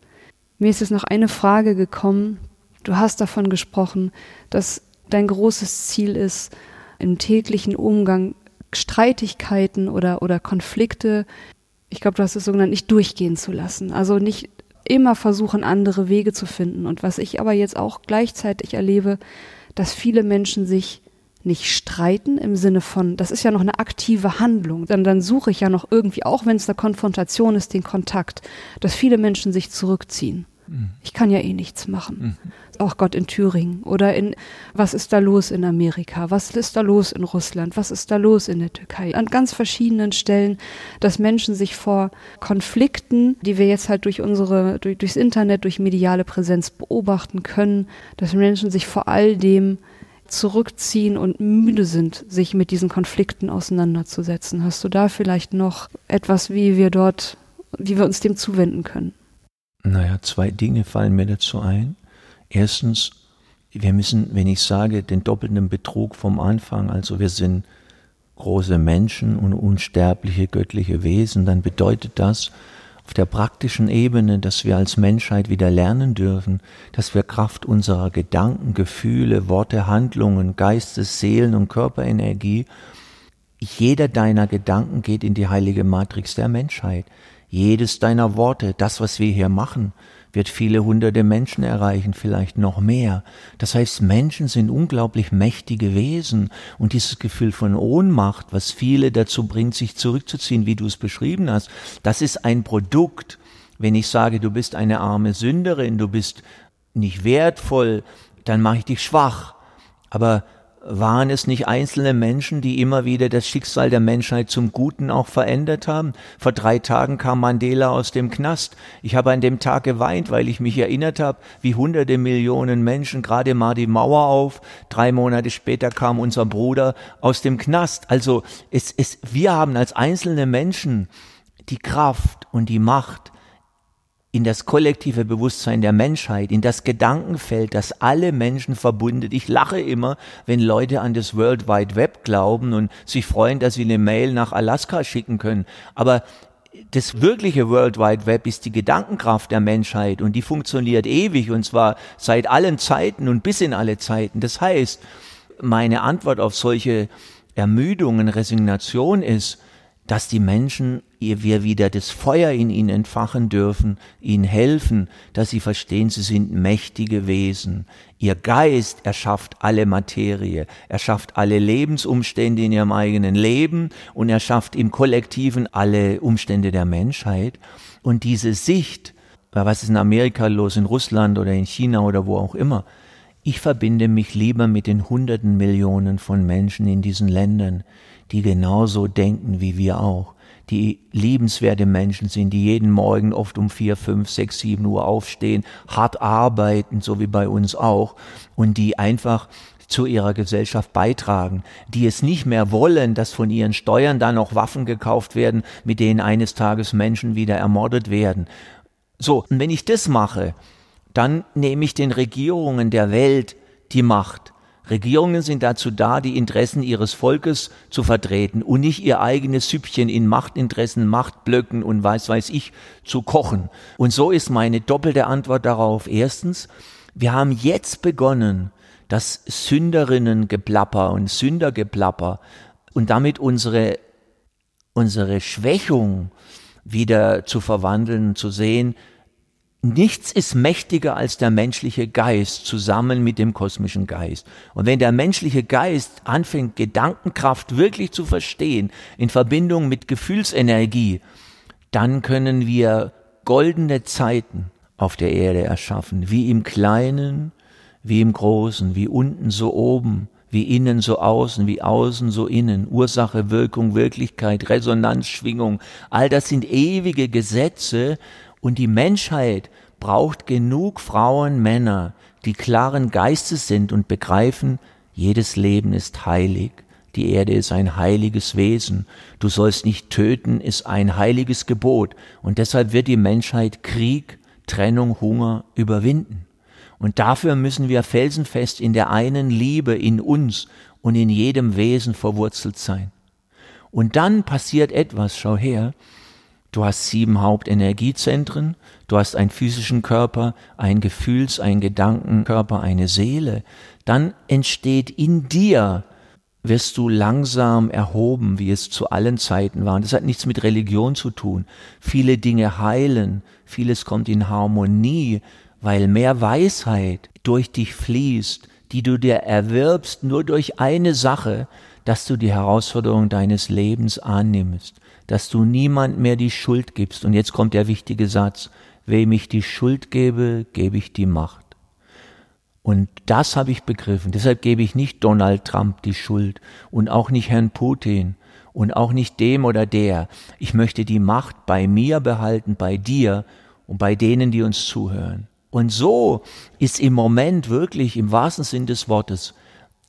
B: mir ist jetzt noch eine Frage gekommen. Du hast davon gesprochen, dass dein großes Ziel ist, im täglichen Umgang Streitigkeiten oder, oder Konflikte, ich glaube, du hast es so genannt, nicht durchgehen zu lassen. Also nicht immer versuchen, andere Wege zu finden. Und was ich aber jetzt auch gleichzeitig erlebe, dass viele Menschen sich nicht streiten im Sinne von, das ist ja noch eine aktive Handlung, dann, dann suche ich ja noch irgendwie, auch wenn es eine Konfrontation ist, den Kontakt, dass viele Menschen sich zurückziehen. Ich kann ja eh nichts machen. Mhm. Auch Gott in Thüringen oder in, was ist da los in Amerika? Was ist da los in Russland? Was ist da los in der Türkei? An ganz verschiedenen Stellen, dass Menschen sich vor Konflikten, die wir jetzt halt durch unsere, durch, durchs Internet, durch mediale Präsenz beobachten können, dass Menschen sich vor all dem zurückziehen und müde sind, sich mit diesen Konflikten auseinanderzusetzen. Hast du da vielleicht noch etwas, wie wir dort, wie wir uns dem zuwenden können?
A: Naja, zwei Dinge fallen mir dazu ein. Erstens, wir müssen, wenn ich sage, den doppelten Betrug vom Anfang, also wir sind große Menschen und unsterbliche göttliche Wesen, dann bedeutet das, auf der praktischen Ebene, dass wir als Menschheit wieder lernen dürfen, dass wir Kraft unserer Gedanken, Gefühle, Worte, Handlungen, Geistes, Seelen und Körperenergie jeder deiner Gedanken geht in die heilige Matrix der Menschheit. Jedes deiner Worte, das, was wir hier machen, wird viele hunderte Menschen erreichen, vielleicht noch mehr. Das heißt, Menschen sind unglaublich mächtige Wesen und dieses Gefühl von Ohnmacht, was viele dazu bringt, sich zurückzuziehen, wie du es beschrieben hast, das ist ein Produkt. Wenn ich sage, du bist eine arme Sünderin, du bist nicht wertvoll, dann mache ich dich schwach. Aber waren es nicht einzelne Menschen, die immer wieder das Schicksal der Menschheit zum Guten auch verändert haben? Vor drei Tagen kam Mandela aus dem Knast. Ich habe an dem Tag geweint, weil ich mich erinnert habe, wie hunderte Millionen Menschen gerade mal die Mauer auf. Drei Monate später kam unser Bruder aus dem Knast. Also es, es, wir haben als einzelne Menschen die Kraft und die Macht, in das kollektive Bewusstsein der Menschheit, in das Gedankenfeld, das alle Menschen verbundet. Ich lache immer, wenn Leute an das World Wide Web glauben und sich freuen, dass sie eine Mail nach Alaska schicken können. Aber das wirkliche World Wide Web ist die Gedankenkraft der Menschheit und die funktioniert ewig und zwar seit allen Zeiten und bis in alle Zeiten. Das heißt, meine Antwort auf solche Ermüdungen, Resignation ist, dass die Menschen, wir wieder das Feuer in ihnen entfachen dürfen, ihnen helfen, dass sie verstehen, sie sind mächtige Wesen. Ihr Geist erschafft alle Materie, er schafft alle Lebensumstände in ihrem eigenen Leben und er schafft im Kollektiven alle Umstände der Menschheit. Und diese Sicht, was ist in Amerika los, in Russland oder in China oder wo auch immer, ich verbinde mich lieber mit den hunderten Millionen von Menschen in diesen Ländern, die genauso denken wie wir auch, die liebenswerte Menschen sind, die jeden Morgen oft um vier, fünf, sechs, sieben Uhr aufstehen, hart arbeiten, so wie bei uns auch, und die einfach zu ihrer Gesellschaft beitragen, die es nicht mehr wollen, dass von ihren Steuern da noch Waffen gekauft werden, mit denen eines Tages Menschen wieder ermordet werden. So, und wenn ich das mache, dann nehme ich den Regierungen der Welt die Macht. Regierungen sind dazu da, die Interessen ihres Volkes zu vertreten und nicht ihr eigenes Süppchen in Machtinteressen, Machtblöcken und weiß weiß ich zu kochen. Und so ist meine doppelte Antwort darauf. Erstens, wir haben jetzt begonnen, das Sünderinnengeplapper und Sündergeplapper und damit unsere, unsere Schwächung wieder zu verwandeln, zu sehen, Nichts ist mächtiger als der menschliche Geist zusammen mit dem kosmischen Geist. Und wenn der menschliche Geist anfängt, Gedankenkraft wirklich zu verstehen, in Verbindung mit Gefühlsenergie, dann können wir goldene Zeiten auf der Erde erschaffen, wie im Kleinen, wie im Großen, wie unten so oben, wie innen so außen, wie außen so innen, Ursache, Wirkung, Wirklichkeit, Resonanz, Schwingung, all das sind ewige Gesetze und die Menschheit braucht genug Frauen, Männer, die klaren Geistes sind und begreifen, jedes Leben ist heilig. Die Erde ist ein heiliges Wesen. Du sollst nicht töten, ist ein heiliges Gebot. Und deshalb wird die Menschheit Krieg, Trennung, Hunger überwinden. Und dafür müssen wir felsenfest in der einen Liebe in uns und in jedem Wesen verwurzelt sein. Und dann passiert etwas, schau her, Du hast sieben Hauptenergiezentren, du hast einen physischen Körper, einen Gefühls-, einen Gedankenkörper, eine Seele. Dann entsteht in dir, wirst du langsam erhoben, wie es zu allen Zeiten war. Und das hat nichts mit Religion zu tun. Viele Dinge heilen, vieles kommt in Harmonie, weil mehr Weisheit durch dich fließt, die du dir erwirbst nur durch eine Sache, dass du die Herausforderung deines Lebens annimmst dass du niemand mehr die Schuld gibst. Und jetzt kommt der wichtige Satz, wem ich die Schuld gebe, gebe ich die Macht. Und das habe ich begriffen. Deshalb gebe ich nicht Donald Trump die Schuld und auch nicht Herrn Putin und auch nicht dem oder der. Ich möchte die Macht bei mir behalten, bei dir und bei denen, die uns zuhören. Und so ist im Moment wirklich im wahrsten Sinn des Wortes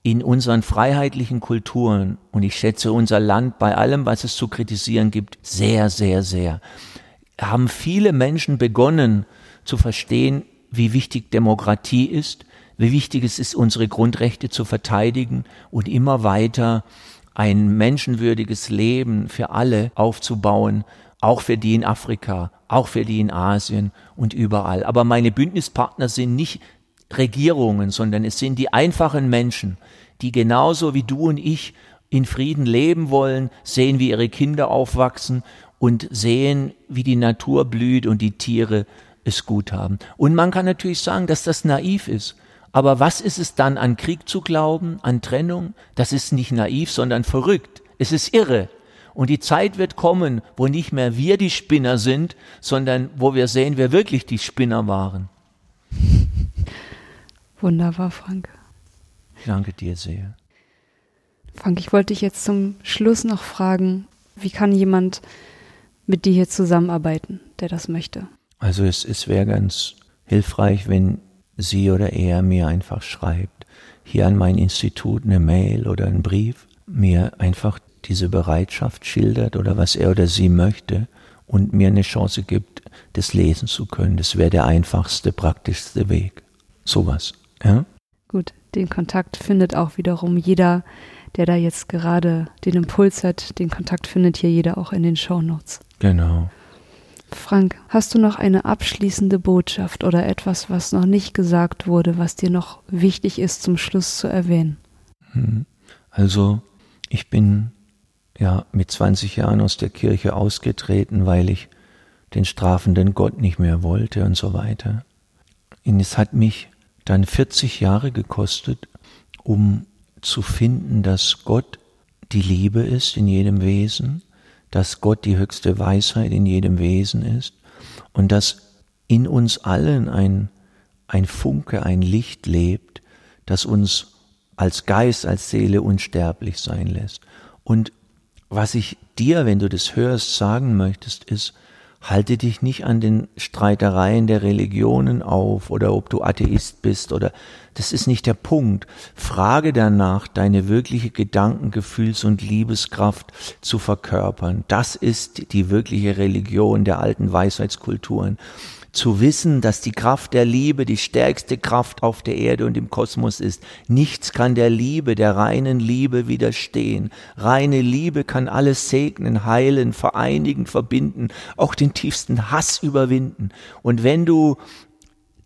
A: in unseren freiheitlichen Kulturen, und ich schätze unser Land bei allem, was es zu kritisieren gibt, sehr, sehr, sehr, haben viele Menschen begonnen zu verstehen, wie wichtig Demokratie ist, wie wichtig es ist, unsere Grundrechte zu verteidigen und immer weiter ein menschenwürdiges Leben für alle aufzubauen, auch für die in Afrika, auch für die in Asien und überall. Aber meine Bündnispartner sind nicht Regierungen, sondern es sind die einfachen Menschen, die genauso wie du und ich in Frieden leben wollen, sehen, wie ihre Kinder aufwachsen und sehen, wie die Natur blüht und die Tiere es gut haben. Und man kann natürlich sagen, dass das naiv ist. Aber was ist es dann an Krieg zu glauben, an Trennung? Das ist nicht naiv, sondern verrückt. Es ist irre. Und die Zeit wird kommen, wo nicht mehr wir die Spinner sind, sondern wo wir sehen, wer wirklich die Spinner waren. <laughs>
B: Wunderbar, Frank.
A: Ich danke dir sehr.
B: Frank, ich wollte dich jetzt zum Schluss noch fragen, wie kann jemand mit dir hier zusammenarbeiten, der das möchte?
A: Also es, es wäre ganz hilfreich, wenn sie oder er mir einfach schreibt, hier an mein Institut eine Mail oder einen Brief, mir einfach diese Bereitschaft schildert oder was er oder sie möchte und mir eine Chance gibt, das lesen zu können. Das wäre der einfachste, praktischste Weg. Sowas. Ja?
B: Gut, den Kontakt findet auch wiederum jeder, der da jetzt gerade den Impuls hat. Den Kontakt findet hier jeder auch in den Show Notes.
A: Genau.
B: Frank, hast du noch eine abschließende Botschaft oder etwas, was noch nicht gesagt wurde, was dir noch wichtig ist zum Schluss zu erwähnen?
A: Hm. Also, ich bin ja mit 20 Jahren aus der Kirche ausgetreten, weil ich den strafenden Gott nicht mehr wollte und so weiter. Und es hat mich dann 40 Jahre gekostet, um zu finden, dass Gott die Liebe ist in jedem Wesen, dass Gott die höchste Weisheit in jedem Wesen ist und dass in uns allen ein, ein Funke, ein Licht lebt, das uns als Geist, als Seele unsterblich sein lässt. Und was ich dir, wenn du das hörst, sagen möchtest, ist, halte dich nicht an den Streitereien der Religionen auf oder ob du Atheist bist oder das ist nicht der Punkt. Frage danach, deine wirkliche Gedanken, Gefühls- und Liebeskraft zu verkörpern. Das ist die wirkliche Religion der alten Weisheitskulturen zu wissen, dass die Kraft der Liebe die stärkste Kraft auf der Erde und im Kosmos ist. Nichts kann der Liebe, der reinen Liebe widerstehen. Reine Liebe kann alles segnen, heilen, vereinigen, verbinden, auch den tiefsten Hass überwinden. Und wenn du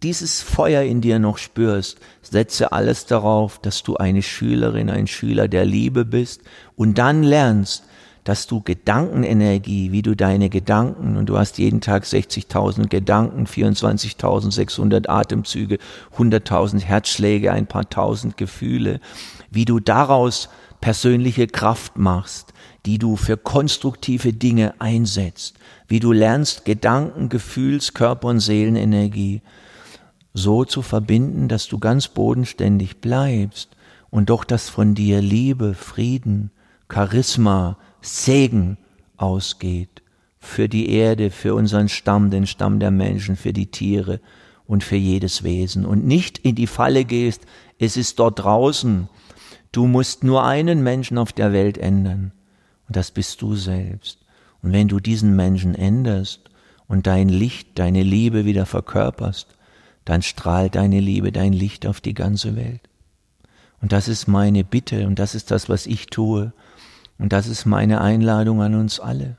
A: dieses Feuer in dir noch spürst, setze alles darauf, dass du eine Schülerin, ein Schüler der Liebe bist und dann lernst, dass du Gedankenenergie, wie du deine Gedanken, und du hast jeden Tag 60.000 Gedanken, 24.600 Atemzüge, 100.000 Herzschläge, ein paar tausend Gefühle, wie du daraus persönliche Kraft machst, die du für konstruktive Dinge einsetzt, wie du lernst, Gedanken, Gefühls, Körper und Seelenenergie so zu verbinden, dass du ganz bodenständig bleibst und doch das von dir Liebe, Frieden, Charisma, Segen ausgeht für die Erde, für unseren Stamm, den Stamm der Menschen, für die Tiere und für jedes Wesen und nicht in die Falle gehst, es ist dort draußen, du musst nur einen Menschen auf der Welt ändern und das bist du selbst. Und wenn du diesen Menschen änderst und dein Licht, deine Liebe wieder verkörperst, dann strahlt deine Liebe, dein Licht auf die ganze Welt. Und das ist meine Bitte und das ist das, was ich tue und das ist meine Einladung an uns alle.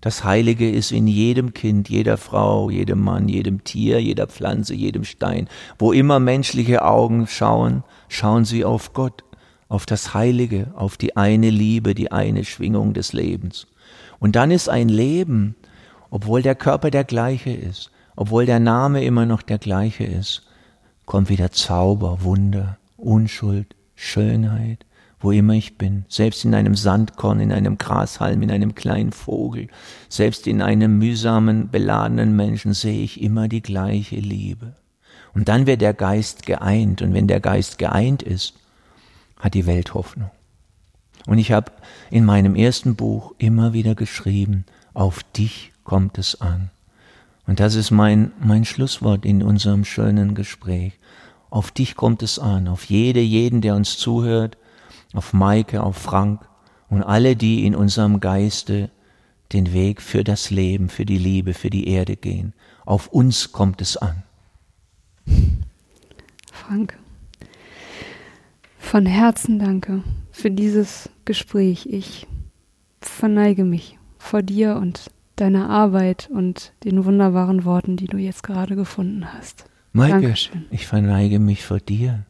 A: Das Heilige ist in jedem Kind, jeder Frau, jedem Mann, jedem Tier, jeder Pflanze, jedem Stein. Wo immer menschliche Augen schauen, schauen sie auf Gott, auf das Heilige, auf die eine Liebe, die eine Schwingung des Lebens. Und dann ist ein Leben, obwohl der Körper der gleiche ist, obwohl der Name immer noch der gleiche ist, kommt wieder Zauber, Wunder, Unschuld, Schönheit, wo immer ich bin, selbst in einem Sandkorn, in einem Grashalm, in einem kleinen Vogel, selbst in einem mühsamen, beladenen Menschen sehe ich immer die gleiche Liebe. Und dann wird der Geist geeint, und wenn der Geist geeint ist, hat die Welt Hoffnung. Und ich habe in meinem ersten Buch immer wieder geschrieben, auf dich kommt es an. Und das ist mein, mein Schlusswort in unserem schönen Gespräch. Auf dich kommt es an, auf jede, jeden, der uns zuhört, auf Maike, auf Frank und alle, die in unserem Geiste den Weg für das Leben, für die Liebe, für die Erde gehen. Auf uns kommt es an.
B: Frank, von Herzen danke für dieses Gespräch. Ich verneige mich vor dir und deiner Arbeit und den wunderbaren Worten, die du jetzt gerade gefunden hast.
A: Maike, Dankeschön. ich verneige mich vor dir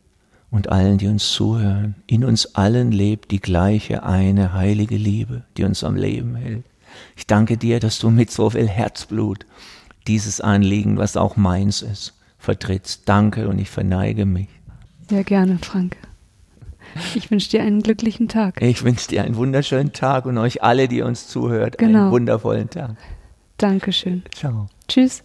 A: und allen, die uns zuhören. In uns allen lebt die gleiche eine heilige Liebe, die uns am Leben hält. Ich danke dir, dass du mit so viel Herzblut dieses Anliegen, was auch meins ist, vertrittst. Danke und ich verneige mich.
B: Sehr gerne, Frank. Ich wünsche dir einen glücklichen Tag.
A: Ich wünsche dir einen wunderschönen Tag und euch alle, die uns zuhört, genau. einen wundervollen Tag.
B: Dankeschön.
A: Ciao.
B: Tschüss.